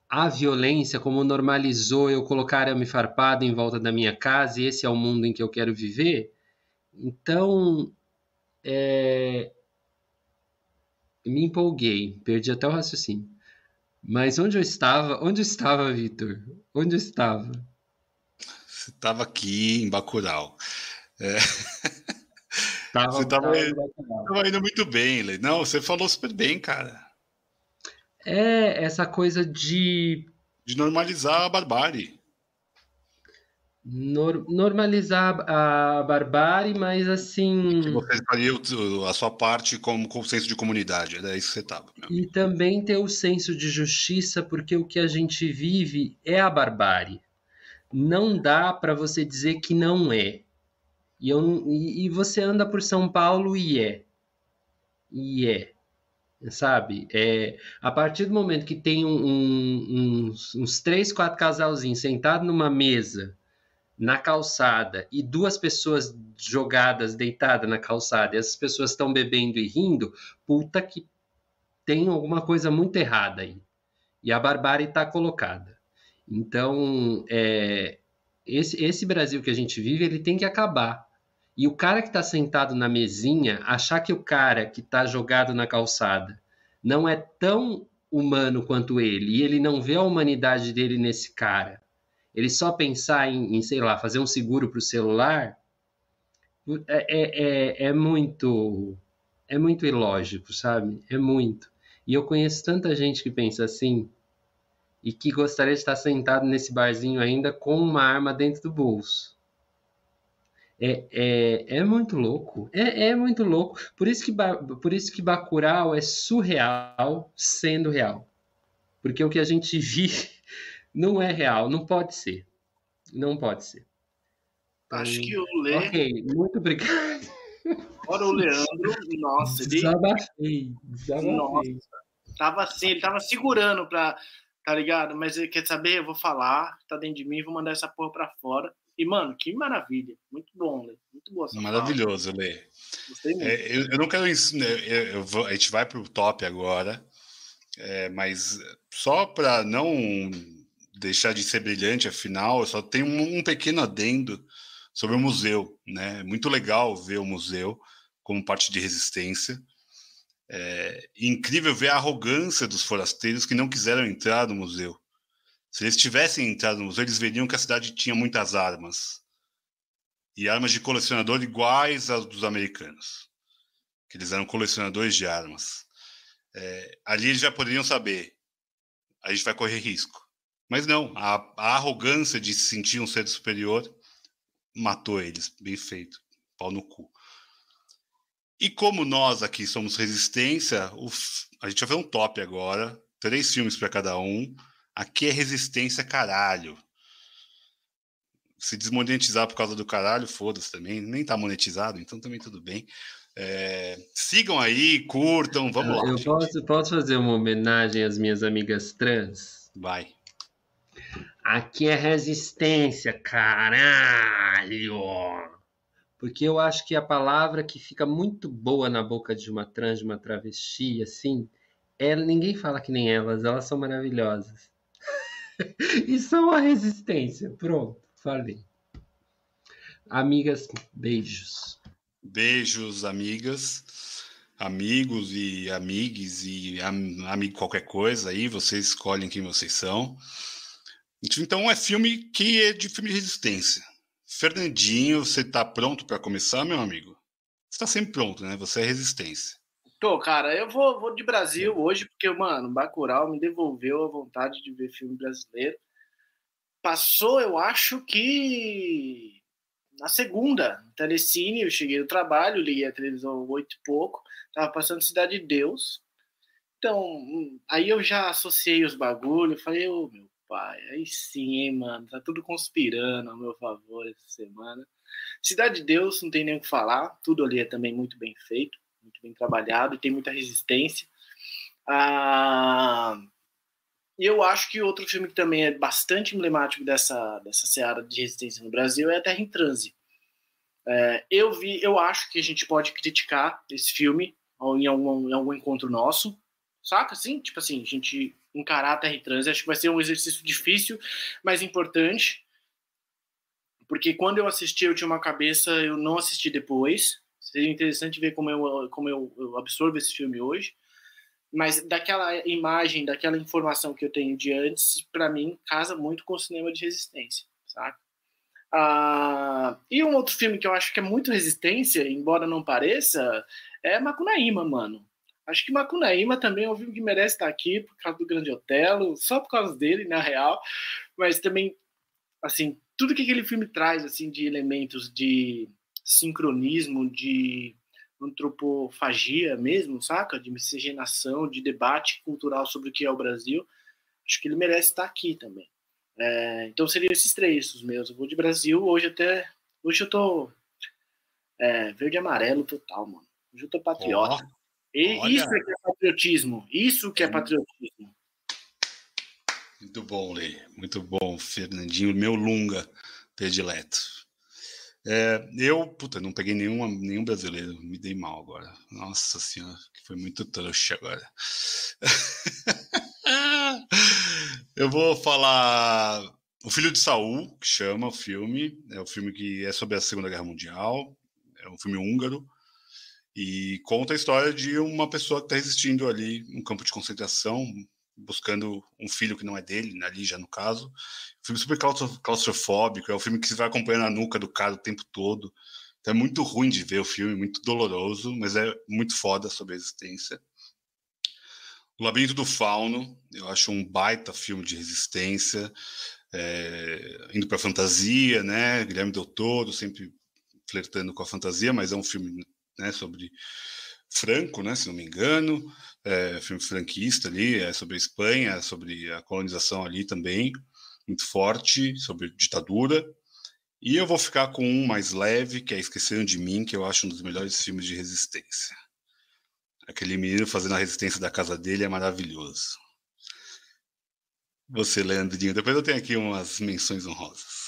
a violência, como normalizou eu colocar arame farpado em volta da minha casa e esse é o mundo em que eu quero viver. Então, é, me empolguei, perdi até o raciocínio. Mas onde eu estava? Onde eu estava, Vitor? Onde eu estava? Você estava aqui em Bacurau. É... Tava, você estava indo, indo muito bem, Lê. Não, você falou super bem, cara. É essa coisa de. De normalizar a barbárie. Nor normalizar a barbárie, mas assim. Que você faria a sua parte como com senso de comunidade, é isso que você estava. E também ter o senso de justiça, porque o que a gente vive é a barbárie. Não dá para você dizer que não é. E, eu, e, e você anda por São Paulo e é. E é sabe? É, a partir do momento que tem um, um, uns, uns três, quatro casalzinhos sentados numa mesa na calçada e duas pessoas jogadas, deitadas na calçada, e essas pessoas estão bebendo e rindo, puta que tem alguma coisa muito errada aí. E a barbárie está colocada. Então, é, esse, esse Brasil que a gente vive, ele tem que acabar. E o cara que está sentado na mesinha, achar que o cara que está jogado na calçada não é tão humano quanto ele, e ele não vê a humanidade dele nesse cara, ele só pensar em, em sei lá, fazer um seguro para o celular, é, é, é, é, muito é muito ilógico, sabe? É muito. E eu conheço tanta gente que pensa assim e que gostaria de estar sentado nesse barzinho ainda com uma arma dentro do bolso. É, é, é muito louco. É, é muito louco. Por isso, que, por isso que Bacurau é surreal sendo real. Porque o que a gente vive não é real, não pode ser. Não pode ser. Acho que o Lê. Ok, muito obrigado. Agora o Leandro, nossa, ele. Desabafei, desabafei. Nossa, tava assim, ele tava segurando pra. Tá ligado? Mas ele quer saber? Eu vou falar, tá dentro de mim, vou mandar essa porra pra fora. E, mano, que maravilha. Muito bom, Lê. Muito boa Maravilhoso, Lê. Gostei muito. É, eu, eu, não quero. Eu, eu vou, a gente vai pro top agora. É, mas só para não deixar de ser brilhante, afinal, eu só tenho um, um pequeno adendo sobre o museu. Né? É muito legal ver o museu como parte de resistência. É incrível ver a arrogância dos forasteiros que não quiseram entrar no museu. Se eles tivessem entrado no museu, eles veriam que a cidade tinha muitas armas. E armas de colecionador iguais às dos americanos. Que eles eram colecionadores de armas. É, ali eles já poderiam saber. A gente vai correr risco. Mas não, a, a arrogância de se sentir um ser superior matou eles. Bem feito. Pau no cu. E como nós aqui somos resistência, o, a gente vai ver um top agora. Três filmes para cada um. Aqui é resistência, caralho. Se desmonetizar por causa do caralho, foda-se também. Nem tá monetizado, então também tudo bem. É, sigam aí, curtam, vamos lá. Eu posso, posso fazer uma homenagem às minhas amigas trans? Vai. Aqui é resistência, caralho! Porque eu acho que a palavra que fica muito boa na boca de uma trans, de uma travesti, assim, é, ninguém fala que nem elas, elas são maravilhosas e são a resistência. Pronto, falei. Amigas, beijos. Beijos, amigas, amigos e amigues e am, amigo qualquer coisa aí, vocês escolhem quem vocês são. Então é filme que é de filme de resistência. Fernandinho, você tá pronto para começar, meu amigo? Você tá sempre pronto, né? Você é resistência. Tô, cara, eu vou, vou de Brasil hoje, porque, mano, Bacurau me devolveu a vontade de ver filme brasileiro. Passou, eu acho que na segunda, Telecine, eu cheguei do trabalho, liguei a televisão oito e pouco, tava passando Cidade de Deus. Então, aí eu já associei os bagulhos, falei, ô oh, meu pai, aí sim, hein, mano, tá tudo conspirando a meu favor essa semana. Cidade de Deus, não tem nem o que falar, tudo ali é também muito bem feito muito bem trabalhado tem muita resistência. Ah, e eu acho que outro filme que também é bastante emblemático dessa, dessa seara de resistência no Brasil é A Terra em Transe. É, eu vi, eu acho que a gente pode criticar esse filme em algum, em algum encontro nosso, saca? Assim, tipo assim, a gente encarar a Terra em acho que vai ser um exercício difícil, mas importante, porque quando eu assisti eu tinha uma cabeça, eu não assisti depois, Seria interessante ver como eu, como eu, absorvo esse filme hoje. Mas daquela imagem, daquela informação que eu tenho de antes, para mim, casa muito com o cinema de resistência, sabe? Ah, e um outro filme que eu acho que é muito resistência, embora não pareça, é Macunaíma, mano. Acho que Macunaíma também é um filme que merece estar aqui por causa do Grande Otelo, só por causa dele, na real. Mas também, assim, tudo que aquele filme traz assim de elementos de sincronismo, de antropofagia mesmo, saca? De miscigenação, de debate cultural sobre o que é o Brasil. Acho que ele merece estar aqui também. É, então seriam esses três os meus. Eu vou de Brasil, hoje até. Hoje eu tô é, verde e amarelo total, mano. Hoje eu tô patriota. Oh, e, isso é que é patriotismo. Isso que é patriotismo. Muito bom, Lei. Muito bom, Fernandinho, meu lunga predileto. É, eu, puta, não peguei nenhuma, nenhum brasileiro, me dei mal agora. Nossa senhora, que foi muito trouxa agora. eu vou falar O Filho de Saul, que chama o filme. É o um filme que é sobre a Segunda Guerra Mundial. É um filme húngaro. E conta a história de uma pessoa que está resistindo ali no campo de concentração, buscando um filho que não é dele, né, ali já no caso. Um filme super claustrofóbico, é um filme que você vai acompanhando a nuca do cara o tempo todo. Então é muito ruim de ver o filme, muito doloroso, mas é muito foda sobre a existência. O Labirinto do Fauno, eu acho um baita filme de resistência, é, indo para fantasia, né? Guilherme Del Toro sempre flertando com a fantasia, mas é um filme né, sobre Franco, né, se não me engano, é, filme franquista ali, é sobre a Espanha, sobre a colonização ali também, muito forte, sobre ditadura. E eu vou ficar com um mais leve, que é Esqueceram de Mim, que eu acho um dos melhores filmes de resistência. Aquele menino fazendo a resistência da casa dele é maravilhoso. Você, Leandrinho. Depois eu tenho aqui umas menções honrosas.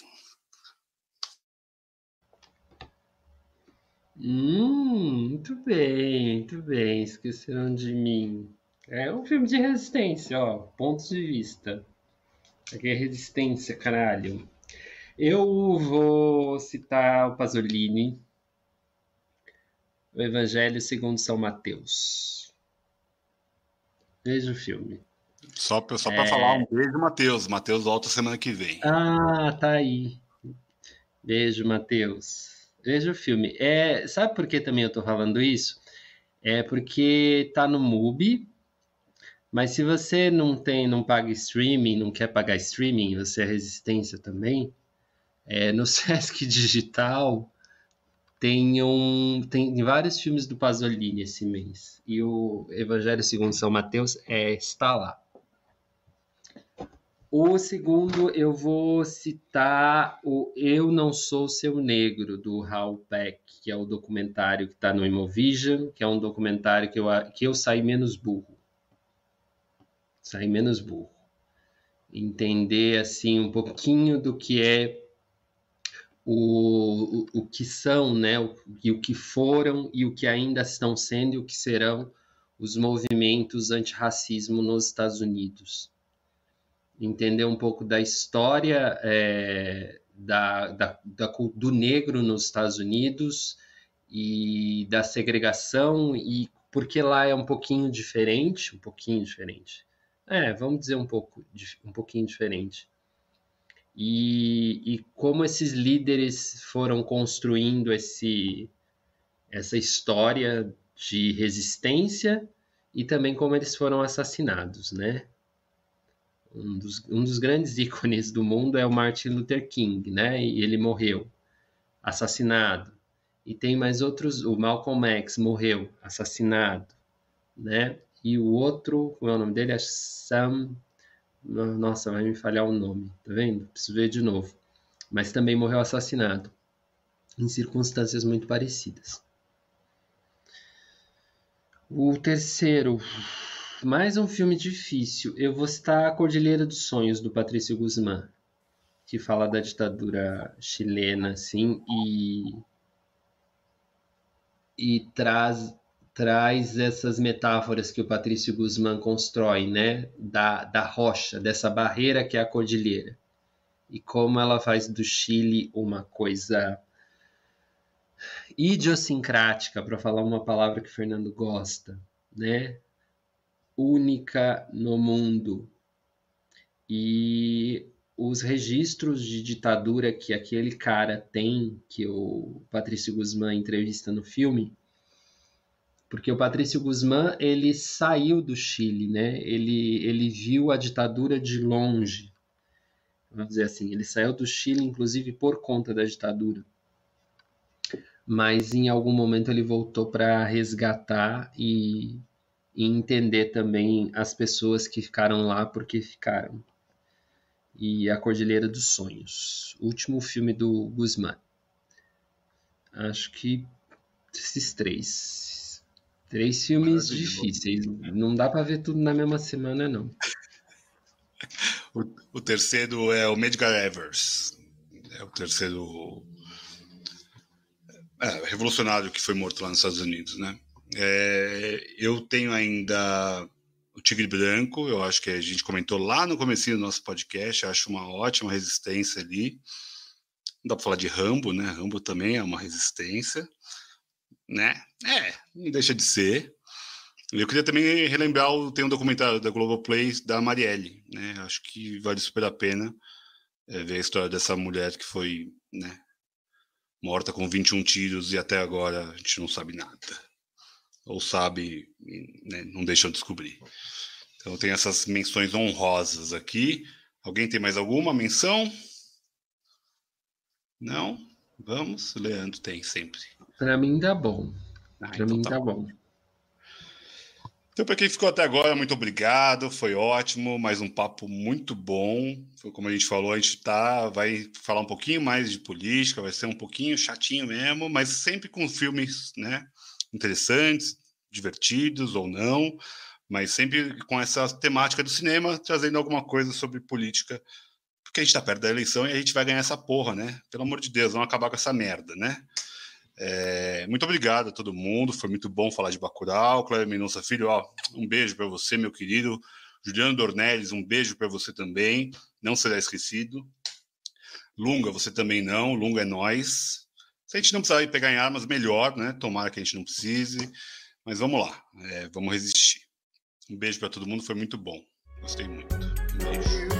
Hum, muito bem, muito bem. Esqueceram de mim. É um filme de resistência, ó. Pontos de vista. Aqui é resistência, caralho. Eu vou citar o Pasolini, o Evangelho segundo São Mateus. Veja o filme. Só, só para é... falar um beijo, Matheus. Matheus volta semana que vem. Ah, tá aí. Beijo, Matheus. Veja o filme. É, sabe por que também eu estou falando isso? É porque tá no MUBI, mas se você não tem, não paga streaming, não quer pagar streaming, você é resistência também, é, no Sesc Digital tem, um, tem vários filmes do Pasolini esse mês. E o Evangelho segundo São Mateus é, está lá. O segundo eu vou citar o Eu Não Sou Seu Negro, do Raul Peck, que é o documentário que está no Imovision, que é um documentário que eu, que eu saí menos burro. Saí menos burro. Entender, assim, um pouquinho do que é o, o, o que são, né, o, e o que foram e o que ainda estão sendo e o que serão os movimentos antirracismo nos Estados Unidos entender um pouco da história é, da, da, da, do negro nos Estados Unidos e da segregação e porque lá é um pouquinho diferente, um pouquinho diferente. É, vamos dizer um pouco, um pouquinho diferente. E, e como esses líderes foram construindo esse, essa história de resistência e também como eles foram assassinados, né? Um dos, um dos grandes ícones do mundo é o Martin Luther King, né? E ele morreu assassinado. E tem mais outros, o Malcolm X morreu assassinado, né? E o outro, como é o nome dele? É Sam. Nossa, vai me falhar o nome, tá vendo? Preciso ver de novo. Mas também morreu assassinado, em circunstâncias muito parecidas. O terceiro, mais um filme difícil. Eu vou citar A Cordilheira dos Sonhos, do Patrício Guzmán, que fala da ditadura chilena, assim, e, e traz, traz essas metáforas que o Patrício Guzmán constrói, né? Da, da rocha, dessa barreira que é a cordilheira. E como ela faz do Chile uma coisa idiosincrática, para falar uma palavra que Fernando gosta, né? Única no mundo. E os registros de ditadura que aquele cara tem, que o Patrício Guzmán entrevista no filme, porque o Patrício Guzmán ele saiu do Chile, né? Ele ele viu a ditadura de longe. vamos dizer assim. Ele saiu do Chile, inclusive, por conta da ditadura. Mas em algum momento ele voltou para resgatar e, e, entender também as pessoas que ficaram lá porque ficaram. E A Cordilheira dos Sonhos, último filme do Guzmán. Acho que esses três. Três filmes difíceis. Não dá para ver tudo na mesma semana, não. O, o, terceiro é o Medgar Evers. É o terceiro é, revolucionário que foi morto lá nos Estados Unidos, né? É, eu tenho ainda o Tigre Branco, eu acho que a gente comentou lá no começo do nosso podcast, acho uma ótima resistência ali. Não dá para falar de Rambo, né? Rambo também é uma resistência, né? É, não deixa de ser. Eu queria também relembrar, tem um documentário da Globoplay da Marielle, né? Acho que vale super a pena é, ver a história dessa mulher que foi, né, morta com 21 tiros e até agora a gente não sabe nada. Ou sabe, né, não deixam de descobrir. Então tem essas menções honrosas aqui. Alguém tem mais alguma menção? Não? Vamos? Leandro tem sempre. Para mim dá bom. Ah, Para então mim tá, tá bom. bom. Então, para quem ficou até agora, muito obrigado, foi ótimo, mais um papo muito bom. Foi como a gente falou, a gente tá, vai falar um pouquinho mais de política, vai ser um pouquinho chatinho mesmo, mas sempre com filmes né, interessantes, divertidos ou não, mas sempre com essa temática do cinema, trazendo alguma coisa sobre política, porque a gente está perto da eleição e a gente vai ganhar essa porra, né? Pelo amor de Deus, vamos acabar com essa merda, né? É, muito obrigado a todo mundo, foi muito bom falar de Bacurau. Cléber Mendonça Filho, ó, um beijo para você, meu querido. Juliano Dornelles, um beijo para você também, não será esquecido. Lunga, você também não, Lunga é nós. Se a gente não precisar pegar em armas, melhor, né? Tomara que a gente não precise. Mas vamos lá, é, vamos resistir. Um beijo para todo mundo, foi muito bom. Gostei muito. Um beijo.